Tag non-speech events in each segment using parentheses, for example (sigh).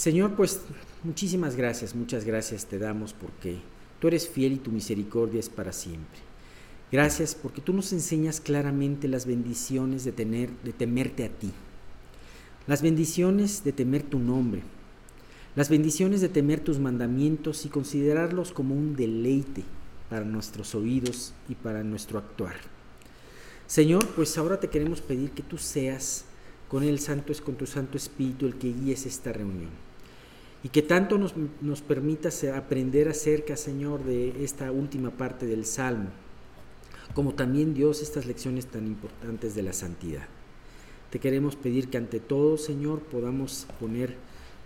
Señor, pues muchísimas gracias, muchas gracias te damos porque tú eres fiel y tu misericordia es para siempre. Gracias porque tú nos enseñas claramente las bendiciones de, tener, de temerte a ti, las bendiciones de temer tu nombre, las bendiciones de temer tus mandamientos y considerarlos como un deleite para nuestros oídos y para nuestro actuar. Señor, pues ahora te queremos pedir que tú seas con el Santo, con tu Santo Espíritu el que guíes esta reunión. Y que tanto nos, nos permitas aprender acerca, Señor, de esta última parte del Salmo, como también Dios estas lecciones tan importantes de la santidad. Te queremos pedir que ante todo, Señor, podamos poner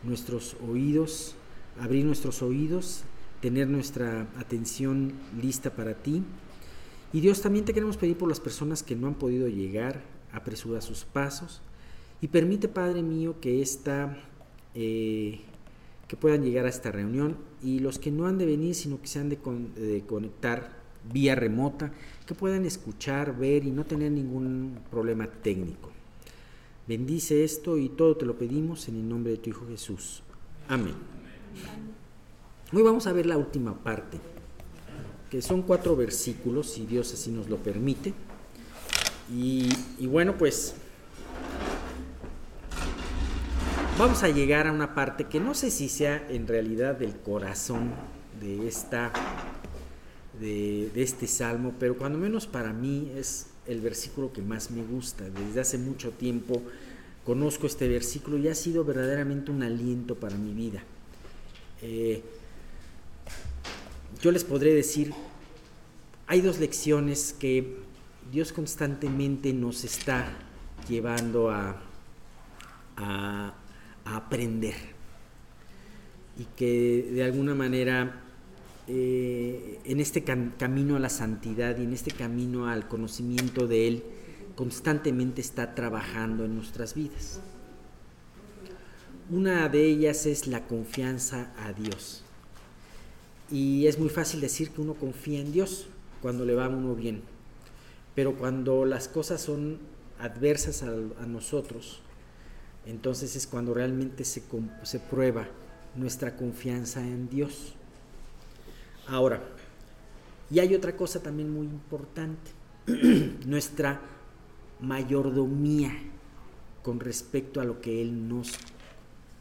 nuestros oídos, abrir nuestros oídos, tener nuestra atención lista para ti. Y Dios también te queremos pedir por las personas que no han podido llegar, apresura sus pasos y permite, Padre mío, que esta, eh, que puedan llegar a esta reunión y los que no han de venir, sino que se han de, conectar vía remota, que puedan escuchar, ver y no tener ningún problema técnico. Bendice esto y todo te lo pedimos en el nombre de tu Hijo Jesús. Amén. Hoy vamos a ver la última parte, que son cuatro versículos, si Dios así nos lo permite. Y bueno, pues vamos a llegar a una parte que no sé si sea en realidad del corazón de esta de, este salmo, pero cuando menos para mí es el versículo que más me gusta. Desde hace mucho tiempo conozco este versículo y ha sido verdaderamente un aliento para mi vida. Eh, yo les podré decir, hay dos lecciones que Dios constantemente nos está llevando a, a, a aprender y que de alguna manera eh, en este camino a la santidad y en este camino al conocimiento de Él, constantemente está trabajando en nuestras vidas. Una de ellas es la confianza a Dios. Y es muy fácil decir que uno confía en Dios cuando le va a uno bien. Pero cuando las cosas son adversas a, nosotros, entonces es cuando realmente se, prueba nuestra confianza en Dios. Ahora, y hay otra cosa también muy importante, (clears throat) nuestra mayordomía con respecto a lo que Él nos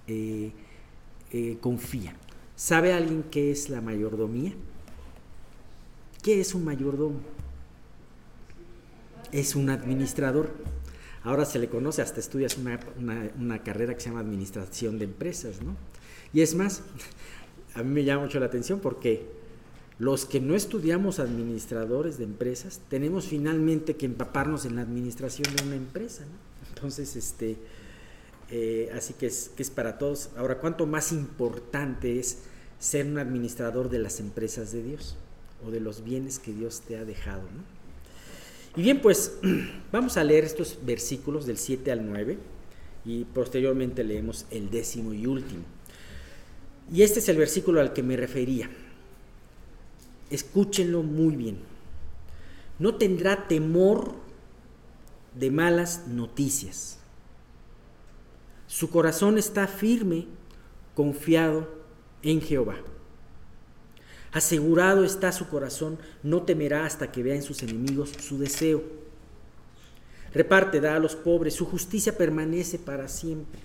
eh, eh, confía. ¿Sabe alguien qué es la mayordomía? ¿Qué es un mayordomo? Es un administrador. Ahora se le conoce, hasta estudias una, una carrera que se llama Administración de Empresas, ¿no? Y es más, (laughs) a mí me llama mucho la atención porque los que no estudiamos administradores de empresas, tenemos finalmente que empaparnos en la administración de una empresa. Entonces, este, eh, así que es, que es para todos. Ahora, ¿cuánto más importante es ser un administrador de las empresas de Dios o de los bienes que Dios te ha dejado? Y bien, pues (clears throat) vamos a leer estos versículos del 7 al 9 y posteriormente leemos el décimo y último. Y este es el versículo al que me refería escúchenlo muy bien, no tendrá temor de malas noticias. Su corazón está firme, confiado en Jehová. Asegurado está su corazón, no temerá hasta que vea en sus enemigos su deseo. Reparte, da a los pobres, su justicia permanece para siempre.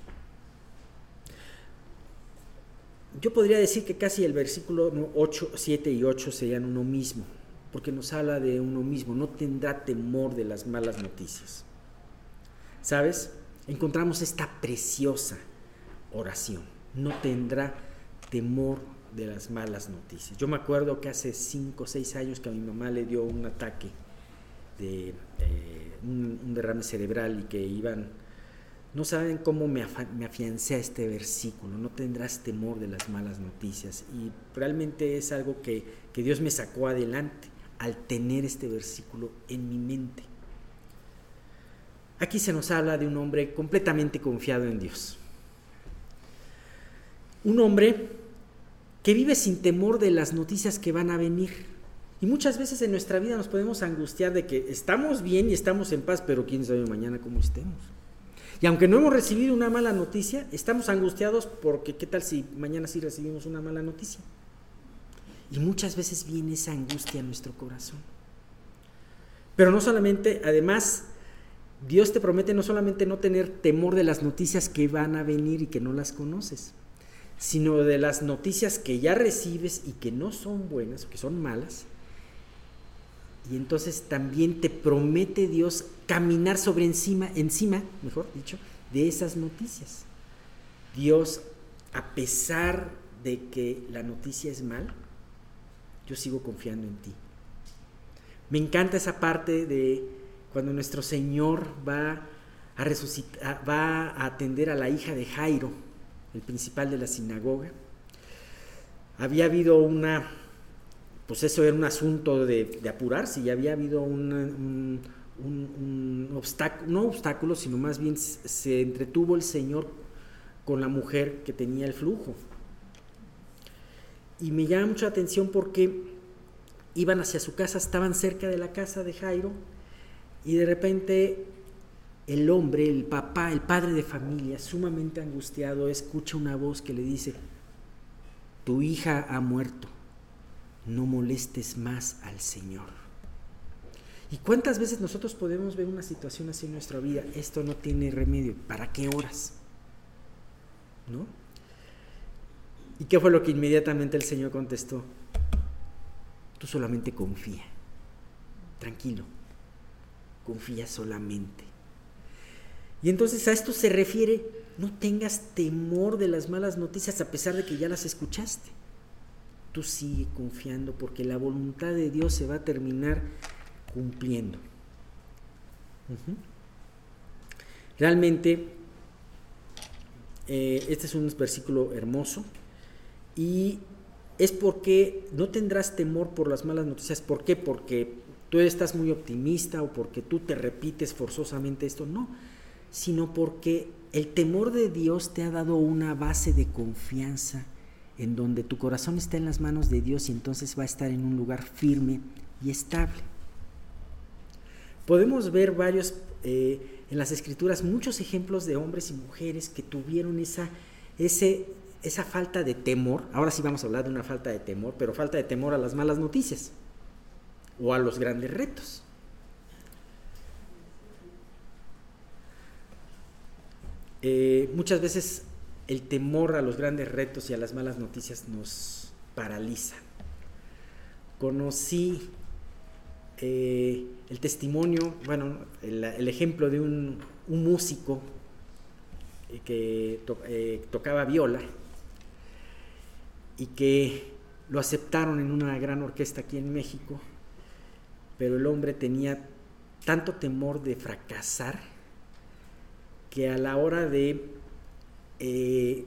yo podría decir que casi el versículo 8, 7 y 8 serían uno mismo, porque nos habla de uno mismo, no tendrá temor de las malas noticias. ¿Sabes? Encontramos esta preciosa oración, no tendrá temor de las malas noticias. Yo me acuerdo que hace 5 o 6 años que a mi mamá le dio un ataque de eh, un derrame cerebral y que iban no saben cómo me, afiancé a este versículo, no tendrás temor de las malas noticias. Y realmente es algo que, que Dios me sacó adelante al tener este versículo en mi mente. Aquí se nos habla de un hombre completamente confiado en Dios. Un hombre que vive sin temor de las noticias que van a venir. Y muchas veces en nuestra vida nos podemos angustiar de que estamos bien y estamos en paz, pero quién sabe mañana cómo estemos. Y aunque no hemos recibido una mala noticia, estamos angustiados porque qué tal si mañana sí recibimos una mala noticia. Y muchas veces viene esa angustia a nuestro corazón. Pero no solamente, además, Dios te promete no solamente no tener temor de las noticias que van a venir y que no las conoces, sino de las noticias que ya recibes y que no son buenas que son malas. Y entonces también te promete Dios caminar sobre encima, encima, mejor dicho, de esas noticias. Dios, a pesar de que la noticia es mal, yo sigo confiando en ti. Me encanta esa parte de cuando nuestro Señor va a resucitar, va a atender a la hija de Jairo, el principal de la sinagoga. Había habido una, pues eso era un asunto de, apurarse, y había habido un, obstáculo, no obstáculo, sino más bien se entretuvo el Señor con la mujer que tenía el flujo. Y me llama mucha atención porque iban hacia su casa, estaban cerca de la casa de Jairo, y de repente el hombre, el papá, el padre de familia, sumamente angustiado, escucha una voz que le dice, tu hija ha muerto, no molestes más al Señor. ¿Y cuántas veces nosotros podemos ver una situación así en nuestra vida? Esto no tiene remedio. ¿Para qué horas? ¿No? ¿Y qué fue lo que inmediatamente el Señor contestó? Tú solamente confía. Tranquilo. Confía solamente. Y entonces a esto se refiere, no tengas temor de las malas noticias a pesar de que ya las escuchaste. Tú sigue confiando porque la voluntad de Dios se va a terminar cumpliendo. Realmente, eh, este es un versículo hermoso y es porque no tendrás temor por las malas noticias. ¿Por qué? Porque tú estás muy optimista o porque tú te repites forzosamente esto. No sino porque el temor de Dios te ha dado una base de confianza en donde tu corazón está en las manos de Dios y entonces va a estar en un lugar firme y estable. Podemos ver varios eh, en las escrituras muchos ejemplos de hombres y mujeres que tuvieron esa, esa falta de temor. Ahora sí vamos a hablar de una falta de temor, pero falta de temor a las malas noticias o a los grandes retos. Eh, muchas veces el temor a los grandes retos y a las malas noticias nos paraliza. Conocí eh, el testimonio, bueno, el, ejemplo de un, músico eh, que tocaba viola y que lo aceptaron en una gran orquesta aquí en México, pero el hombre tenía tanto temor de fracasar que a la hora de, eh,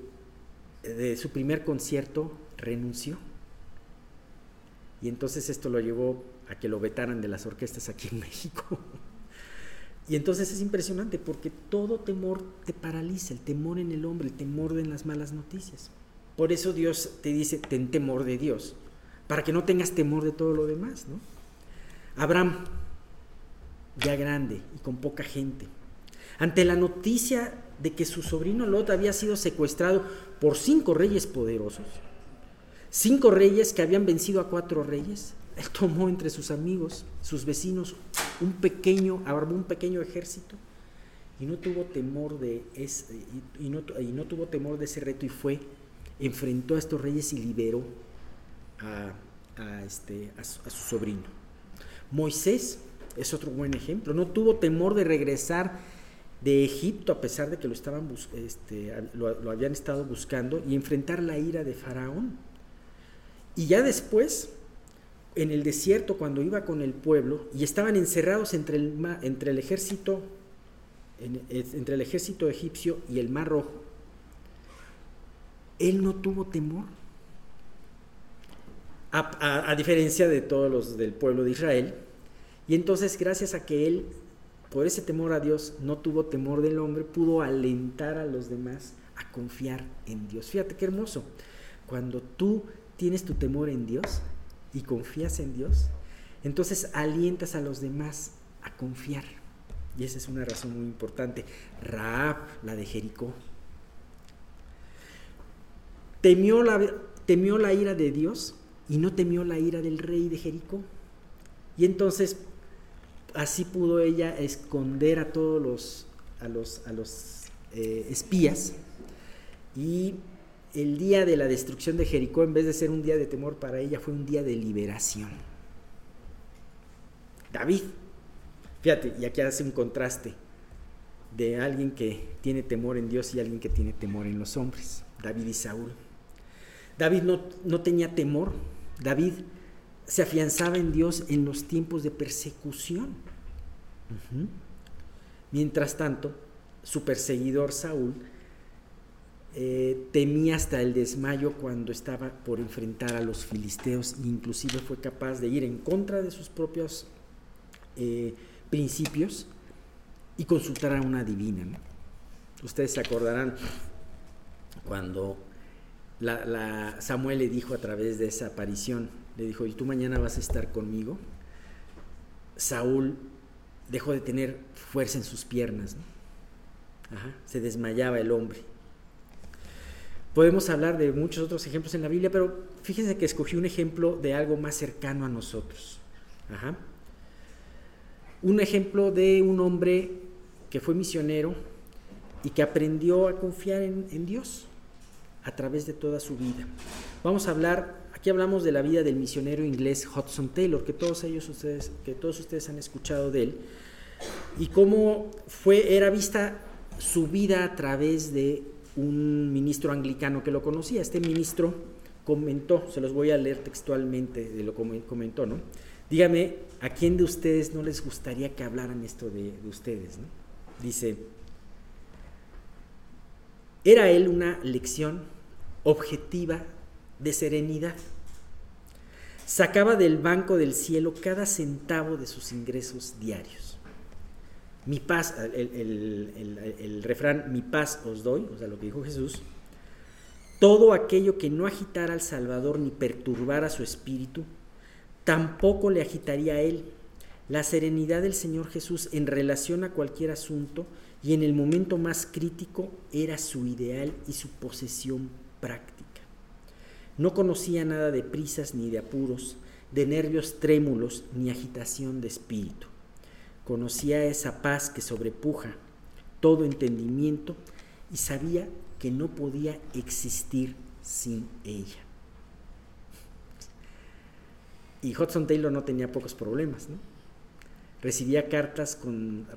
de su primer concierto renunció. Y entonces esto lo llevó a que lo vetaran de las orquestas aquí en (laughs) México. y entonces es impresionante porque todo temor te paraliza, el temor en el hombre, el temor en las malas noticias. Por eso Dios te dice, ten temor de Dios, para que no tengas temor de todo lo demás. ¿no? Abraham, ya grande y con poca gente, ante la noticia de que su sobrino Lot había sido secuestrado por cinco reyes poderosos, cinco reyes que habían vencido a cuatro reyes, él tomó entre sus amigos, sus vecinos, un pequeño, armó un pequeño ejército y no tuvo temor de ese, y, no, no, tuvo temor de ese reto y fue, enfrentó a estos reyes y liberó a, este, a su sobrino. Moisés es otro buen ejemplo, no tuvo temor de regresar de Egipto, a pesar de que lo, estaban este, lo, habían estado buscando, y enfrentar la ira de Faraón. Y ya después, en el desierto, cuando iba con el pueblo, y estaban encerrados entre el, entre el ejército, entre el ejército egipcio y el mar rojo, él no tuvo temor. A, a diferencia de todos los del pueblo de Israel. Y entonces, gracias a que él por ese temor a Dios, no tuvo temor del hombre, pudo alentar a los demás a confiar en Dios. Fíjate qué hermoso. Cuando tú tienes tu temor en Dios y confías en Dios, entonces alientas a los demás a confiar. Y esa es una razón muy importante. Raab, la de Jericó, temió la, temió la ira de Dios y no temió la ira del rey de Jericó. Y entonces así pudo ella esconder a todos los, a los, a los eh, espías y el día de la destrucción de Jericó, en vez de ser un día de temor para ella, fue un día de liberación. David, fíjate, y aquí hace un contraste de alguien que tiene temor en Dios y alguien que tiene temor en los hombres, David y Saúl. David no, no tenía temor, David se afianzaba en Dios en los tiempos de persecución. Mientras tanto, su perseguidor Saúl eh, temía hasta el desmayo cuando estaba por enfrentar a los filisteos inclusive fue capaz de ir en contra de sus propios eh, principios y consultar a una divina. Ustedes se acordarán cuando Samuel le dijo a través de esa aparición, le dijo, ¿y tú mañana vas a estar conmigo? Saúl dejó de tener fuerza en sus piernas, se desmayaba el hombre. Podemos hablar de muchos otros ejemplos en la Biblia, pero fíjense que escogí un ejemplo de algo más cercano a nosotros. Un ejemplo de un hombre que fue misionero y que aprendió a confiar en Dios a través de toda su vida. Vamos a hablar, aquí hablamos de la vida del misionero inglés Hudson Taylor, que todos ellos ustedes, que todos ustedes han escuchado de él, y cómo fue, era vista su vida a través de un ministro anglicano que lo conocía. Este ministro comentó, se los voy a leer textualmente de lo que comentó, ¿no? Dígame, ¿a quién de ustedes no les gustaría que hablaran esto de, de ustedes? ¿no? Dice, era él una lección objetiva de serenidad. Sacaba del banco del cielo cada centavo de sus ingresos diarios. Mi paz, el, refrán, mi paz os doy, o sea, lo que dijo Jesús, todo aquello que no agitara al Salvador ni perturbara su espíritu, tampoco le agitaría a él. La serenidad del Señor Jesús en relación a cualquier asunto y en el momento más crítico era su ideal y su posesión práctica. No conocía nada de prisas ni de apuros, de nervios trémulos ni agitación de espíritu. Conocía esa paz que sobrepuja todo entendimiento y sabía que no podía existir sin ella. Y Hudson Taylor no tenía pocos problemas, recibía cartas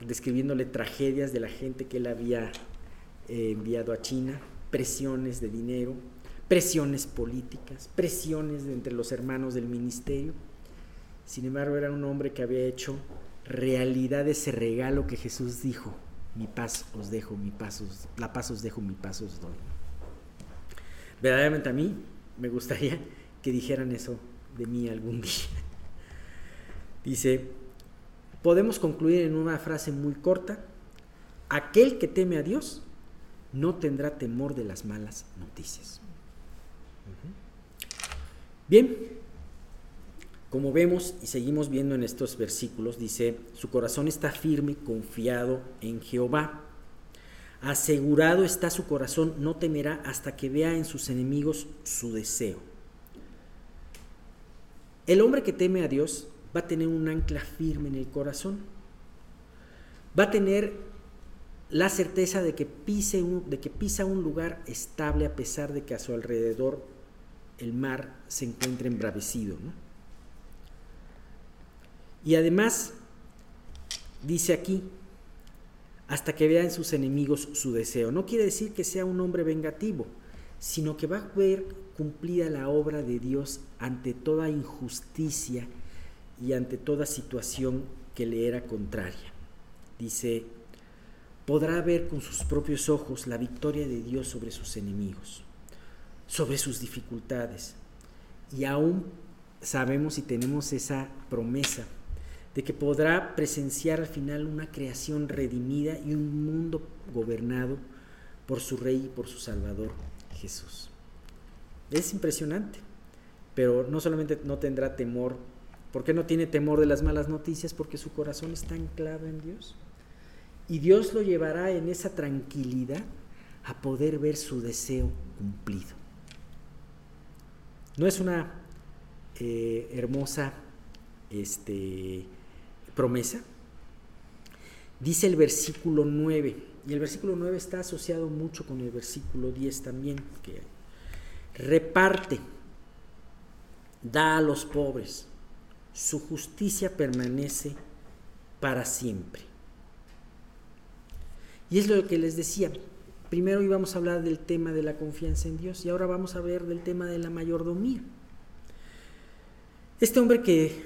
describiéndole tragedias de la gente que él había eh, enviado a China, presiones de dinero, presiones políticas, presiones entre los hermanos del ministerio. Sin embargo, era un hombre que había hecho realidad ese regalo que Jesús dijo, mi paz os dejo, mi paz os, la paz os dejo, mi paz os doy. Verdaderamente a mí me gustaría que dijeran eso de mí algún (laughs) día. Dice, podemos concluir en una frase muy corta, aquel que teme a Dios no tendrá temor de las malas noticias. Bien, como vemos y seguimos viendo en estos versículos, dice, su corazón está firme, confiado en Jehová. Asegurado está su corazón, no temerá hasta que vea en sus enemigos su deseo. El hombre que teme a Dios va a tener un ancla firme en el corazón. Va a tener la certeza de que, pise de que pisa un lugar estable a pesar de que a su alrededor el mar se encuentre embravecido. Y además, dice aquí, hasta que vea en sus enemigos su deseo. No quiere decir que sea un hombre vengativo, sino que va a ver cumplida la obra de Dios ante toda injusticia y ante toda situación que le era contraria. Dice, podrá ver con sus propios ojos la victoria de Dios sobre sus enemigos, sobre sus dificultades. Y aún sabemos y tenemos esa promesa de que podrá presenciar al final una creación redimida y un mundo gobernado por su Rey y por su Salvador, Jesús. Es impresionante, pero no solamente no tendrá temor ¿Por qué no tiene temor de las malas noticias? Porque su corazón está anclado en Dios. Y Dios lo llevará en esa tranquilidad a poder ver su deseo cumplido. ¿No es una eh, hermosa este, promesa? Dice el versículo 9, y el versículo 9 está asociado mucho con el versículo 10 también, que reparte, da a los pobres, su justicia permanece para siempre. Y es lo que les decía, primero íbamos a hablar del tema de la confianza en Dios y ahora vamos a ver del tema de la mayordomía. Este hombre que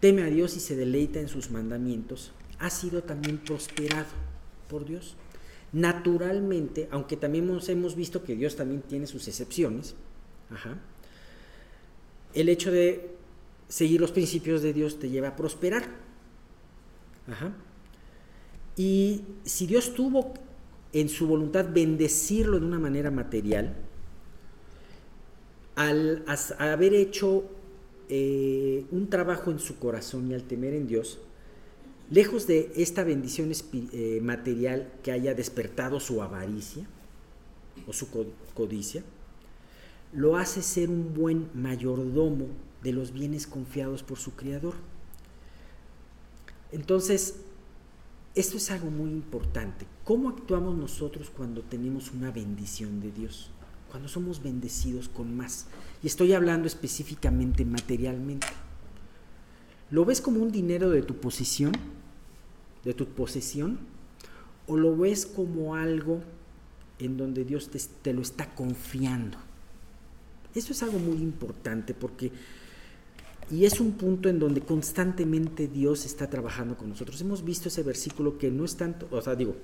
teme a Dios y se deleita en sus mandamientos, ha sido también prosperado por Dios. Naturalmente, aunque también hemos, visto que Dios también tiene sus excepciones, el hecho de seguir los principios de Dios te lleva a prosperar. Y si Dios tuvo en su voluntad bendecirlo de una manera material, al haber hecho eh, un trabajo en su corazón y al temer en Dios, lejos de esta bendición eh, material que haya despertado su avaricia o su codicia, lo hace ser un buen mayordomo de los bienes confiados por su Creador. Entonces, esto es algo muy importante. ¿Cómo actuamos nosotros cuando tenemos una bendición de Dios? Cuando somos bendecidos con más. Y estoy hablando específicamente materialmente. ¿Lo ves como un dinero de tu posición? ¿De tu posesión? ¿O lo ves como algo en donde Dios te, te lo está confiando? Eso es algo muy importante porque y es un punto en donde constantemente Dios está trabajando con nosotros. Hemos visto ese versículo que no es tanto, o sea, digo,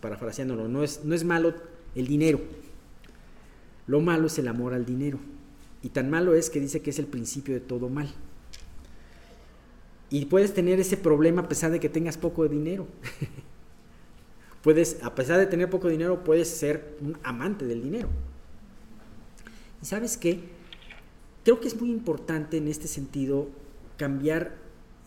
parafraseándolo, no es, no es malo el dinero. Lo malo es el amor al dinero. Y tan malo es que dice que es el principio de todo mal. Y puedes tener ese problema a pesar de que tengas poco dinero. (laughs) puedes, a pesar de tener poco dinero, puedes ser un amante del dinero. ¿Y sabes qué? Creo que es muy importante en este sentido cambiar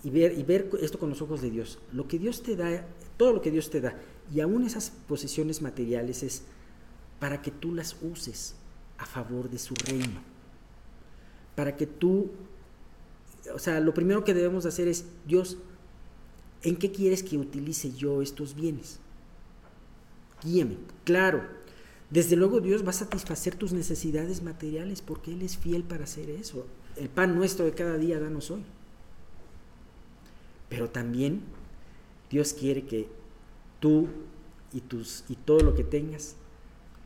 y ver, y ver esto con los ojos de Dios. Lo que Dios te da, todo lo que Dios te da, y aún esas posesiones materiales es para que tú las uses a favor de su reino. Para que tú, o sea, lo primero que debemos hacer es, Dios, ¿en qué quieres que utilice yo estos bienes? Guíame. Claro, desde luego Dios va a satisfacer tus necesidades materiales porque Él es fiel para hacer eso. El pan nuestro de cada día danos hoy. Pero también Dios quiere que tú y, tus, y todo lo que tengas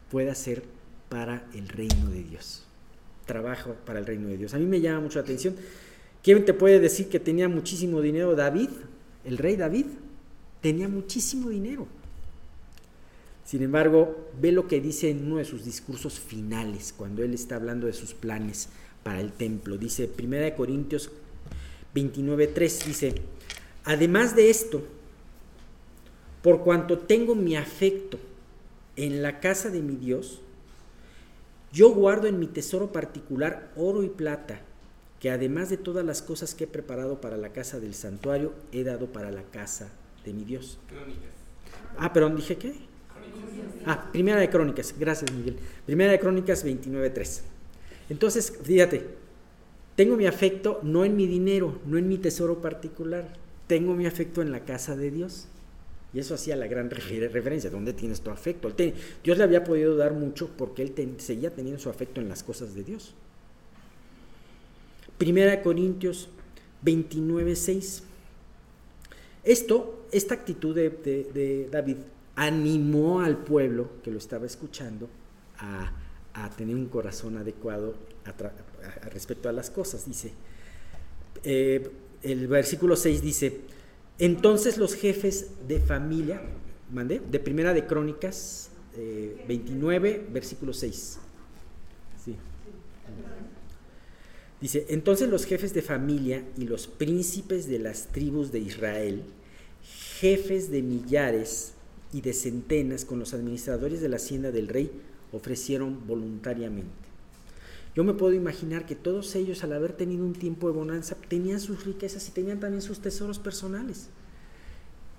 pueda ser para el reino de Dios. Trabajo para el reino de Dios. A mí me llama mucho la atención. ¿Quién te puede decir que tenía muchísimo dinero? David, el rey David, tenía muchísimo dinero. Sin embargo, ve lo que dice en uno de sus discursos finales, cuando él está hablando de sus planes para el templo. Dice, 1 Corintios 29.3, dice, además de esto, por cuanto tengo mi afecto en la casa de mi Dios, yo guardo en mi tesoro particular oro y plata, que además de todas las cosas que he preparado para la casa del santuario, he dado para la casa de mi Dios. Ah, perdón, dije qué? Ah, Primera de Crónicas, gracias Miguel. Primera de Crónicas 29.3. Entonces, fíjate, tengo mi afecto no en mi dinero, no en mi tesoro particular, tengo mi afecto en la casa de Dios. Y eso hacía la gran referencia, ¿dónde tienes tu afecto? Dios le había podido dar mucho porque él seguía teniendo su afecto en las cosas de Dios. Primera de Corintios 29.6. Esto, esta actitud de David animó al pueblo que lo estaba escuchando a, tener un corazón adecuado respecto a las cosas. Dice, eh, el versículo 6 dice, entonces los jefes de familia, mandé, de Primera de Crónicas 29, eh, versículo 6. Dice, entonces los jefes de familia y los príncipes de las tribus de Israel, jefes de millares, y de centenas con los administradores de la hacienda del rey ofrecieron voluntariamente. Yo me puedo imaginar que todos ellos al haber tenido un tiempo de bonanza tenían sus riquezas y tenían también sus tesoros personales.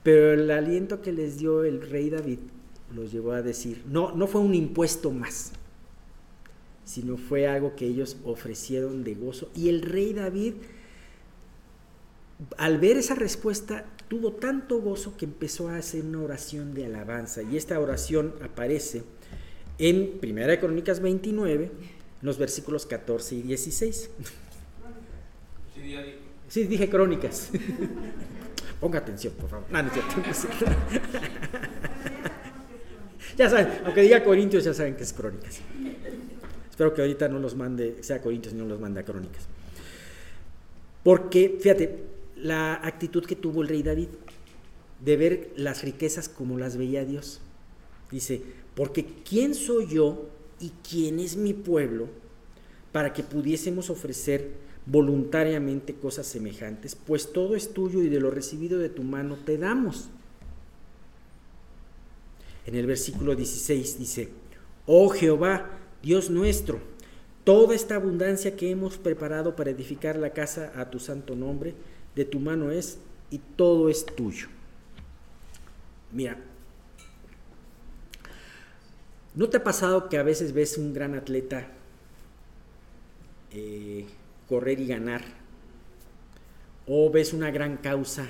Pero el aliento que les dio el rey David los llevó a decir, no, no fue un impuesto más, sino fue algo que ellos ofrecieron de gozo. Y el rey David, al ver esa respuesta, tuvo tanto gozo que empezó a hacer una oración de alabanza. Y esta oración aparece en 1 Crónicas 29, los versículos 14 y 16. Sí, dije crónicas. (laughs) Ponga atención, por favor. No, no (laughs) ya saben, aunque diga Corintios, ya saben que es crónicas. Espero que ahorita no los mande, sea Corintios y no los mande a crónicas. Porque, fíjate, la actitud que tuvo el rey David de ver las riquezas como las veía Dios. Dice, porque ¿quién soy yo y quién es mi pueblo para que pudiésemos ofrecer voluntariamente cosas semejantes? Pues todo es tuyo y de lo recibido de tu mano te damos. En el versículo 16 dice, oh Jehová, Dios nuestro, toda esta abundancia que hemos preparado para edificar la casa a tu santo nombre, de tu mano es y todo es tuyo. Mira, ¿no te ha pasado que a veces ves un gran atleta eh, correr y ganar? ¿O ves una gran causa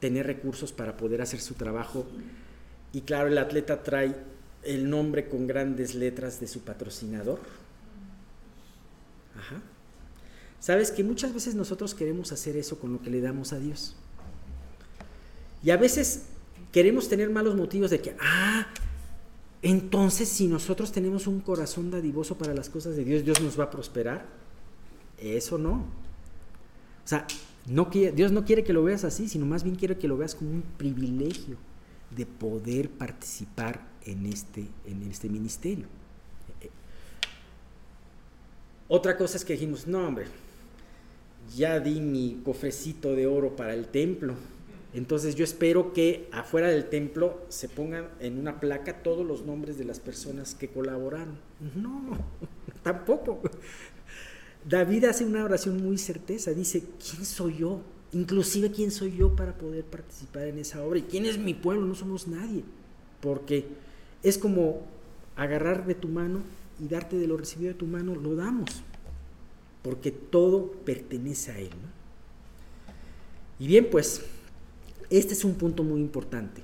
tener recursos para poder hacer su trabajo? Y claro, el atleta trae el nombre con grandes letras de su patrocinador. Ajá. Sabes que muchas veces nosotros queremos hacer eso con lo que le damos a Dios. Y a veces queremos tener malos motivos de que, ah, entonces si nosotros tenemos un corazón dadivoso para las cosas de Dios, Dios nos va a prosperar. Eso no. O sea, no Dios no quiere que lo veas así, sino más bien quiere que lo veas como un privilegio de poder participar en este, en este ministerio. Otra cosa es que dijimos, no hombre, ya di mi cofrecito de oro para el templo. Entonces yo espero que afuera del templo se pongan en una placa todos los nombres de las personas que colaboraron. No, (laughs) tampoco. David hace una oración muy certeza, dice, ¿quién soy yo? Inclusive quién soy yo para poder participar en esa obra. ¿Y quién es mi pueblo? No somos nadie. Porque es como agarrar de tu mano y darte de lo recibido de tu mano, lo damos porque todo pertenece a Él. Y bien, pues, este es un punto muy importante.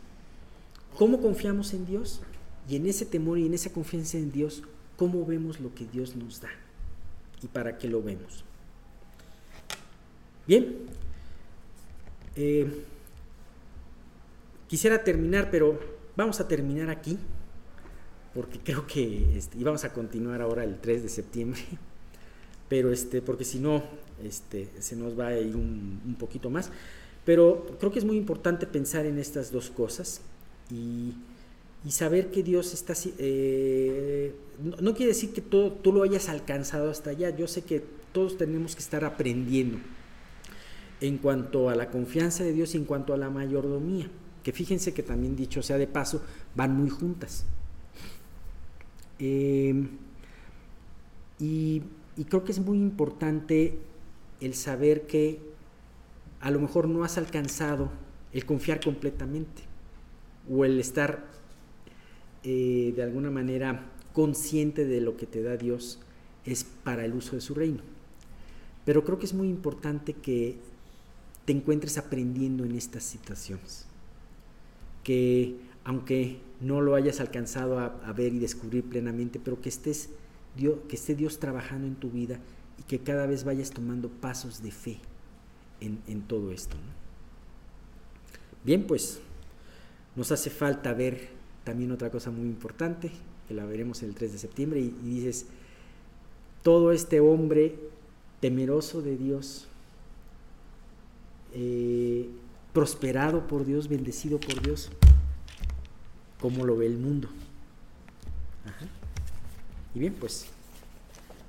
¿Cómo confiamos en Dios? Y en ese temor y en esa confianza en Dios, ¿cómo vemos lo que Dios nos da? ¿Y para qué lo vemos? Bien, eh, quisiera terminar, pero vamos a terminar aquí, porque creo que este, vamos a continuar ahora el 3 de septiembre pero este, porque si no, este, se nos va a ir un, poquito más. Pero creo que es muy importante pensar en estas dos cosas y, saber que Dios está... Eh, no, quiere decir que todo, tú lo hayas alcanzado hasta allá, yo sé que todos tenemos que estar aprendiendo en cuanto a la confianza de Dios y en cuanto a la mayordomía, que fíjense que también dicho sea de paso, van muy juntas. Eh, y y creo que es muy importante el saber que a lo mejor no has alcanzado el confiar completamente o el estar eh, de alguna manera consciente de lo que te da Dios es para el uso de su reino. Pero creo que es muy importante que te encuentres aprendiendo en estas situaciones. Que aunque no lo hayas alcanzado a, a ver y descubrir plenamente, pero que estés que esté Dios trabajando en tu vida y que cada vez vayas tomando pasos de fe en, todo esto. Bien, pues nos hace falta ver también otra cosa muy importante, que la veremos el 3 de septiembre, y, dices, todo este hombre temeroso de Dios, eh, prosperado por Dios, bendecido por Dios, ¿cómo lo ve el mundo? Y bien, pues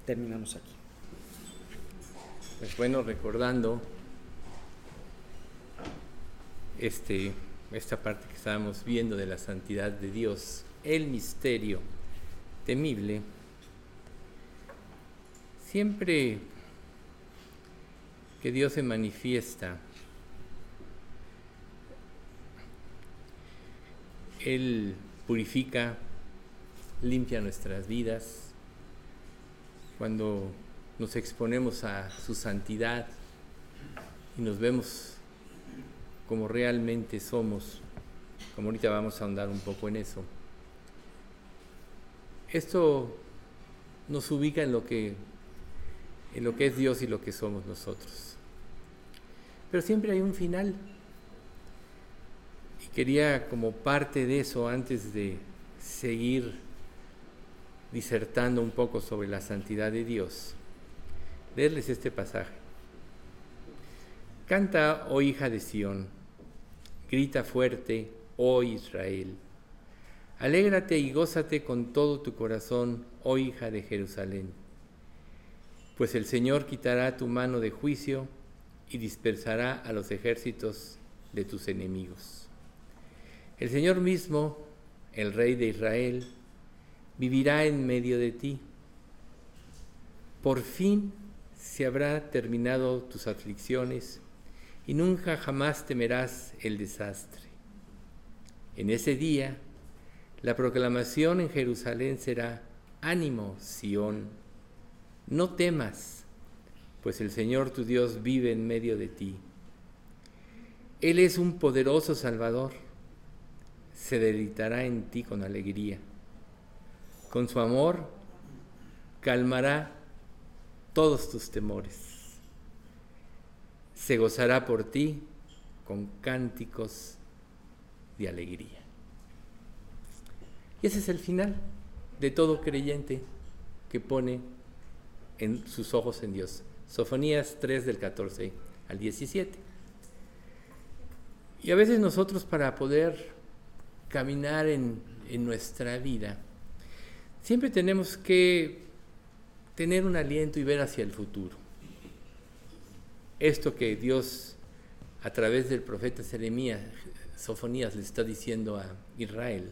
terminamos aquí. Pues bueno, recordando este, esta parte que estábamos viendo de la santidad de Dios, el misterio temible, siempre que Dios se manifiesta, Él purifica, limpia nuestras vidas. Cuando nos exponemos a su santidad y nos vemos como realmente somos, como ahorita vamos a ahondar un poco en eso. Esto nos ubica en lo que en lo que es Dios y lo que somos nosotros. Pero siempre hay un final. Y quería como parte de eso, antes de seguir disertando un poco sobre la santidad de Dios, leerles este pasaje. Canta, oh hija de Sión, grita fuerte, oh Israel. Alégrate y gózate con todo tu corazón, oh hija de Jerusalén. Pues el Señor quitará tu mano de juicio y dispersará a los ejércitos de tus enemigos. El Señor mismo, el Rey de Israel, vivirá en medio de ti. Por fin se habrá terminado tus aflicciones y nunca jamás temerás el desastre. En ese día, la proclamación en Jerusalén será, ánimo, Sión, no temas pues el Señor tu Dios vive en medio de ti. Él es un poderoso Salvador, se deleitará en ti con alegría. Con su amor calmará todos tus temores. Se gozará por ti con cánticos de alegría. Y ese es el final de todo creyente que pone en sus ojos en Dios. Sofonías 3 del 14 al 17. Y a veces nosotros para poder caminar en, en nuestra vida, siempre tenemos que tener un aliento y ver hacia el futuro. Esto que Dios a través del profeta Jeremías, Sofonías le está diciendo a Israel,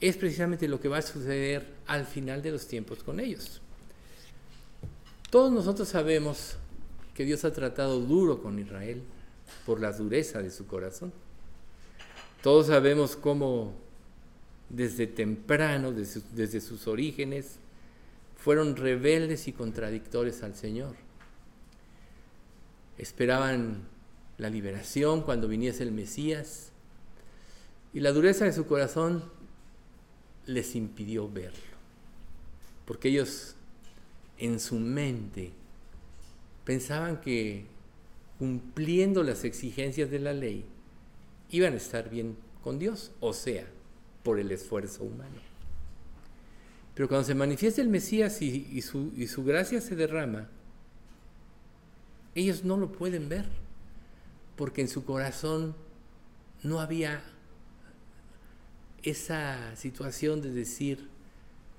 es precisamente lo que va a suceder al final de los tiempos con ellos. Todos nosotros sabemos que Dios ha tratado duro con Israel por la dureza de su corazón. Todos sabemos cómo desde temprano, desde, sus orígenes, fueron rebeldes y contradictores al Señor. Esperaban la liberación cuando viniese el Mesías y la dureza de su corazón les impidió verlo, porque ellos en su mente pensaban que cumpliendo las exigencias de la ley iban a estar bien con Dios, o sea, por el esfuerzo humano. Pero cuando se manifiesta el Mesías y, su, y su gracia se derrama, ellos no lo pueden ver, porque en su corazón no había esa situación de decir,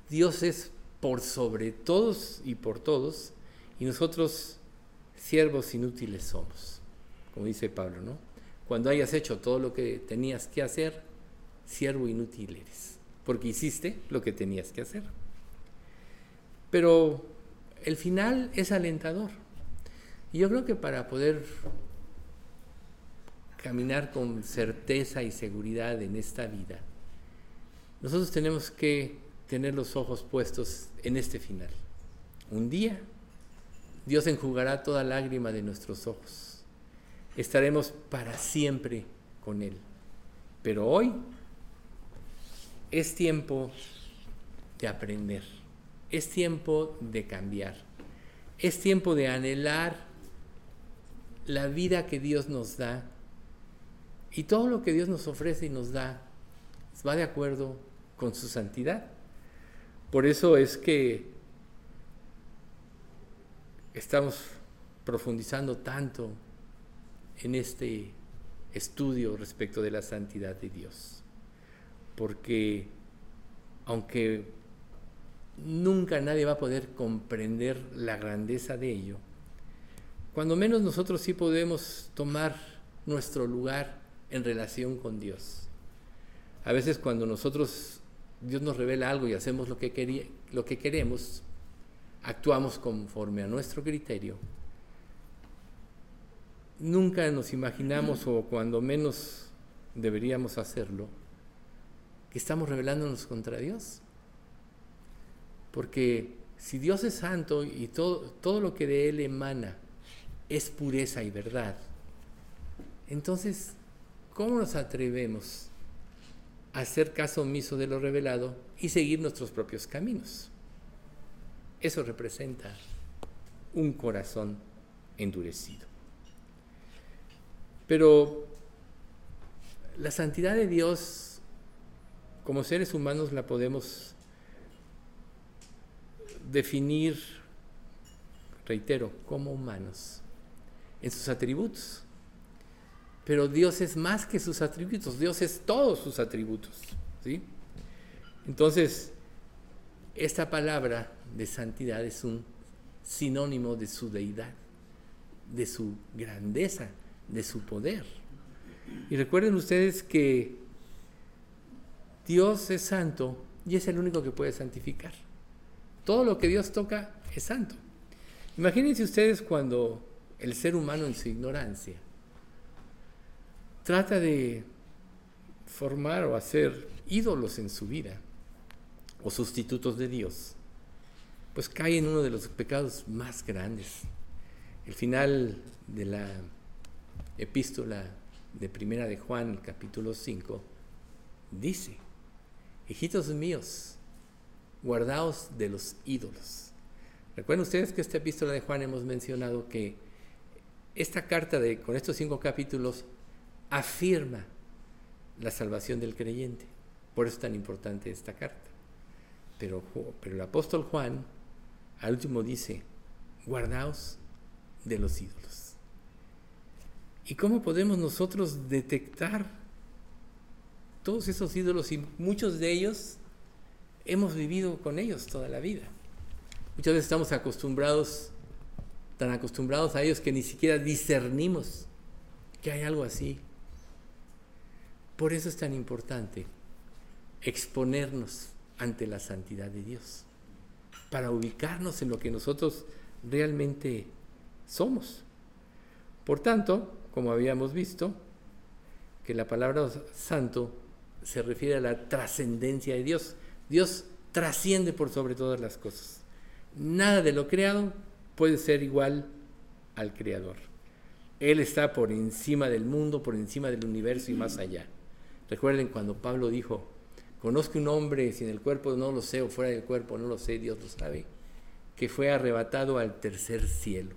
Dios es por sobre todos y por todos, y nosotros siervos inútiles somos, como dice Pablo, ¿no? Cuando hayas hecho todo lo que tenías que hacer, siervo inútil eres, porque hiciste lo que tenías que hacer. Pero el final es alentador. Y yo creo que para poder caminar con certeza y seguridad en esta vida, nosotros tenemos que tener los ojos puestos en este final. Un día Dios enjugará toda lágrima de nuestros ojos. Estaremos para siempre con Él. Pero hoy es tiempo de aprender. Es tiempo de cambiar. Es tiempo de anhelar la vida que Dios nos da. Y todo lo que Dios nos ofrece y nos da va de acuerdo con su santidad. Por eso es que estamos profundizando tanto en este estudio respecto de la santidad de Dios. Porque aunque nunca nadie va a poder comprender la grandeza de ello, cuando menos nosotros sí podemos tomar nuestro lugar en relación con Dios. A veces cuando nosotros Dios nos revela algo y hacemos lo que, lo que queremos, actuamos conforme a nuestro criterio, nunca nos imaginamos, o cuando menos deberíamos hacerlo, estamos rebelándonos contra Dios. Porque si Dios es santo y todo, todo lo que de Él emana es pureza y verdad, entonces, ¿cómo nos atrevemos a hacer caso omiso de lo revelado y seguir nuestros propios caminos? Eso representa un corazón endurecido. Pero la santidad de Dios, como seres humanos, la podemos definir, reitero, como humanos, en sus atributos. Pero Dios es más que sus atributos, Dios es todos sus atributos. ¿sí? Entonces, esta palabra de santidad es un sinónimo de su deidad, de su grandeza, de su poder. Y recuerden ustedes que Dios es santo y es el único que puede santificar. Todo lo que Dios toca es santo. Imagínense ustedes cuando el ser humano en su ignorancia trata de formar o hacer ídolos en su vida o sustitutos de Dios, pues cae en uno de los pecados más grandes. El final de la epístola de Primera de Juan, capítulo 5, dice, hijitos míos, guardaos de los ídolos. Recuerden ustedes que esta epístola de Juan hemos mencionado que esta carta de, con estos cinco capítulos afirma la salvación del creyente. Por eso es tan importante esta carta. Pero, pero el apóstol Juan al último dice, guardaos de los ídolos. ¿Y cómo podemos nosotros detectar todos esos ídolos y muchos de ellos hemos vivido con ellos toda la vida? Muchas veces estamos acostumbrados, tan acostumbrados a ellos que ni siquiera discernimos que hay algo así. Por eso es tan importante exponernos ante la santidad de Dios, para ubicarnos en lo que nosotros realmente somos. Por tanto, como habíamos visto, que la palabra santo se refiere a la trascendencia de Dios. Dios trasciende por sobre todas las cosas. Nada de lo creado puede ser igual al Creador. Él está por encima del mundo, por encima del universo y más allá. Recuerden cuando Pablo dijo, conozco un hombre sin el cuerpo, no lo sé, o fuera del cuerpo, no lo sé, Dios lo sabe, que fue arrebatado al tercer cielo,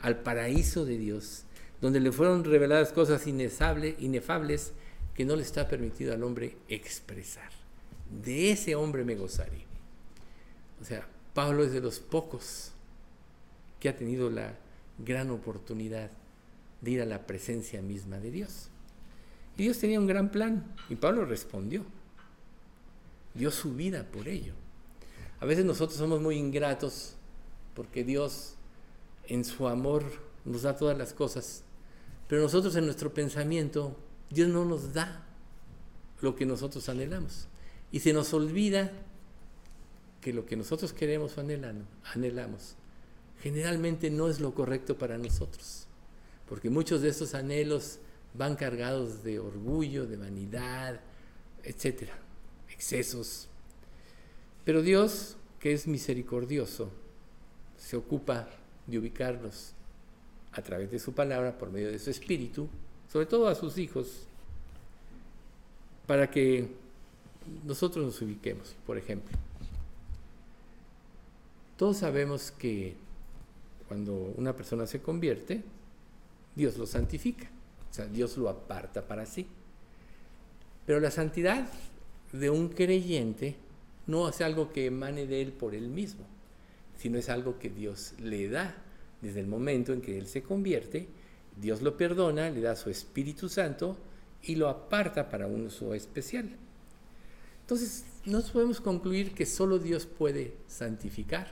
al paraíso de Dios, donde le fueron reveladas cosas inefables que no le está permitido al hombre expresar. De ese hombre me gozaré. O sea, Pablo es de los pocos que ha tenido la gran oportunidad de ir a la presencia misma de Dios. Y Dios tenía un gran plan y Pablo respondió. Dio su vida por ello. A veces nosotros somos muy ingratos porque Dios en su amor nos da todas las cosas pero nosotros en nuestro pensamiento, Dios no nos da lo que nosotros anhelamos. Y se nos olvida que lo que nosotros queremos o anhelamos, generalmente no es lo correcto para nosotros. Porque muchos de estos anhelos van cargados de orgullo, de vanidad, etcétera, excesos. Pero Dios, que es misericordioso, se ocupa de ubicarnos a través de su palabra, por medio de su espíritu, sobre todo a sus hijos, para que nosotros nos ubiquemos, por ejemplo. Todos sabemos que cuando una persona se convierte, Dios lo santifica, o sea, Dios lo aparta para sí. Pero la santidad de un creyente no es algo que emane de él por él mismo, sino es algo que Dios le da desde el momento en que Él se convierte, Dios lo perdona, le da su Espíritu Santo y lo aparta para un uso especial. Entonces, no podemos concluir que solo Dios puede santificar.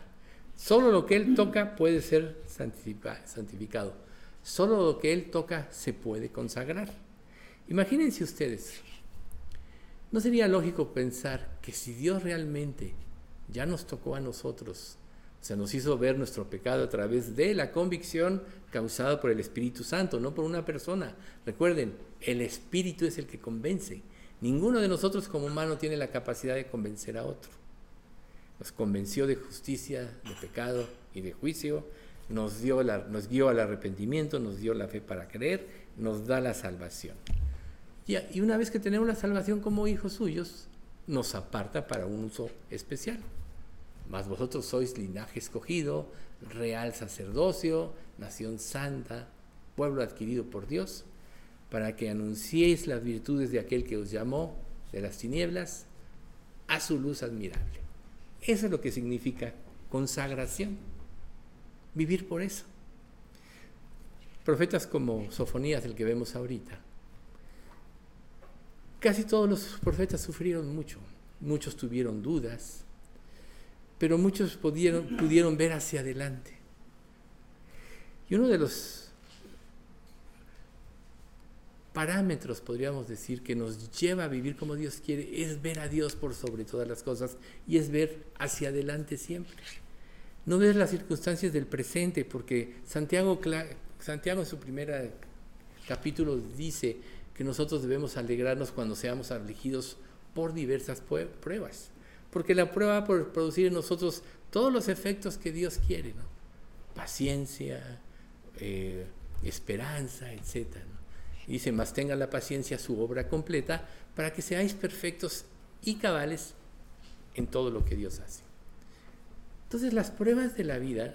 Solo lo que Él toca puede ser santificado. Solo lo que Él toca se puede consagrar. Imagínense ustedes, ¿no sería lógico pensar que si Dios realmente ya nos tocó a nosotros se nos hizo ver nuestro pecado a través de la convicción causada por el Espíritu Santo, no por una persona. Recuerden, el Espíritu es el que convence. Ninguno de nosotros como humano tiene la capacidad de convencer a otro. Nos convenció de justicia, de pecado y de juicio, nos, dio nos al arrepentimiento, nos dio la fe para creer, nos da la salvación. Y una vez que tenemos la salvación como hijos suyos, nos aparta para un uso especial. Mas vosotros sois linaje escogido, real sacerdocio, nación santa, pueblo adquirido por Dios, para que anunciéis las virtudes de aquel que os llamó de las tinieblas a su luz admirable. Eso es lo que significa consagración, vivir por eso. Profetas como Sofonías, el que vemos ahorita, casi todos los profetas sufrieron mucho, muchos tuvieron dudas, pero muchos pudieron, pudieron ver hacia adelante. Y uno de los parámetros, podríamos decir, que nos lleva a vivir como Dios quiere, es ver a Dios por sobre todas las cosas y es ver hacia adelante siempre. No ver las circunstancias del presente, porque Santiago, Santiago en su primer capítulo dice que nosotros debemos alegrarnos cuando seamos afligidos por diversas pruebas porque la prueba va a producir en nosotros todos los efectos que Dios quiere, ¿no? Paciencia, eh, esperanza, etc. Y dice, más tenga la paciencia su obra completa para que seáis perfectos y cabales en todo lo que Dios hace. Entonces las pruebas de la vida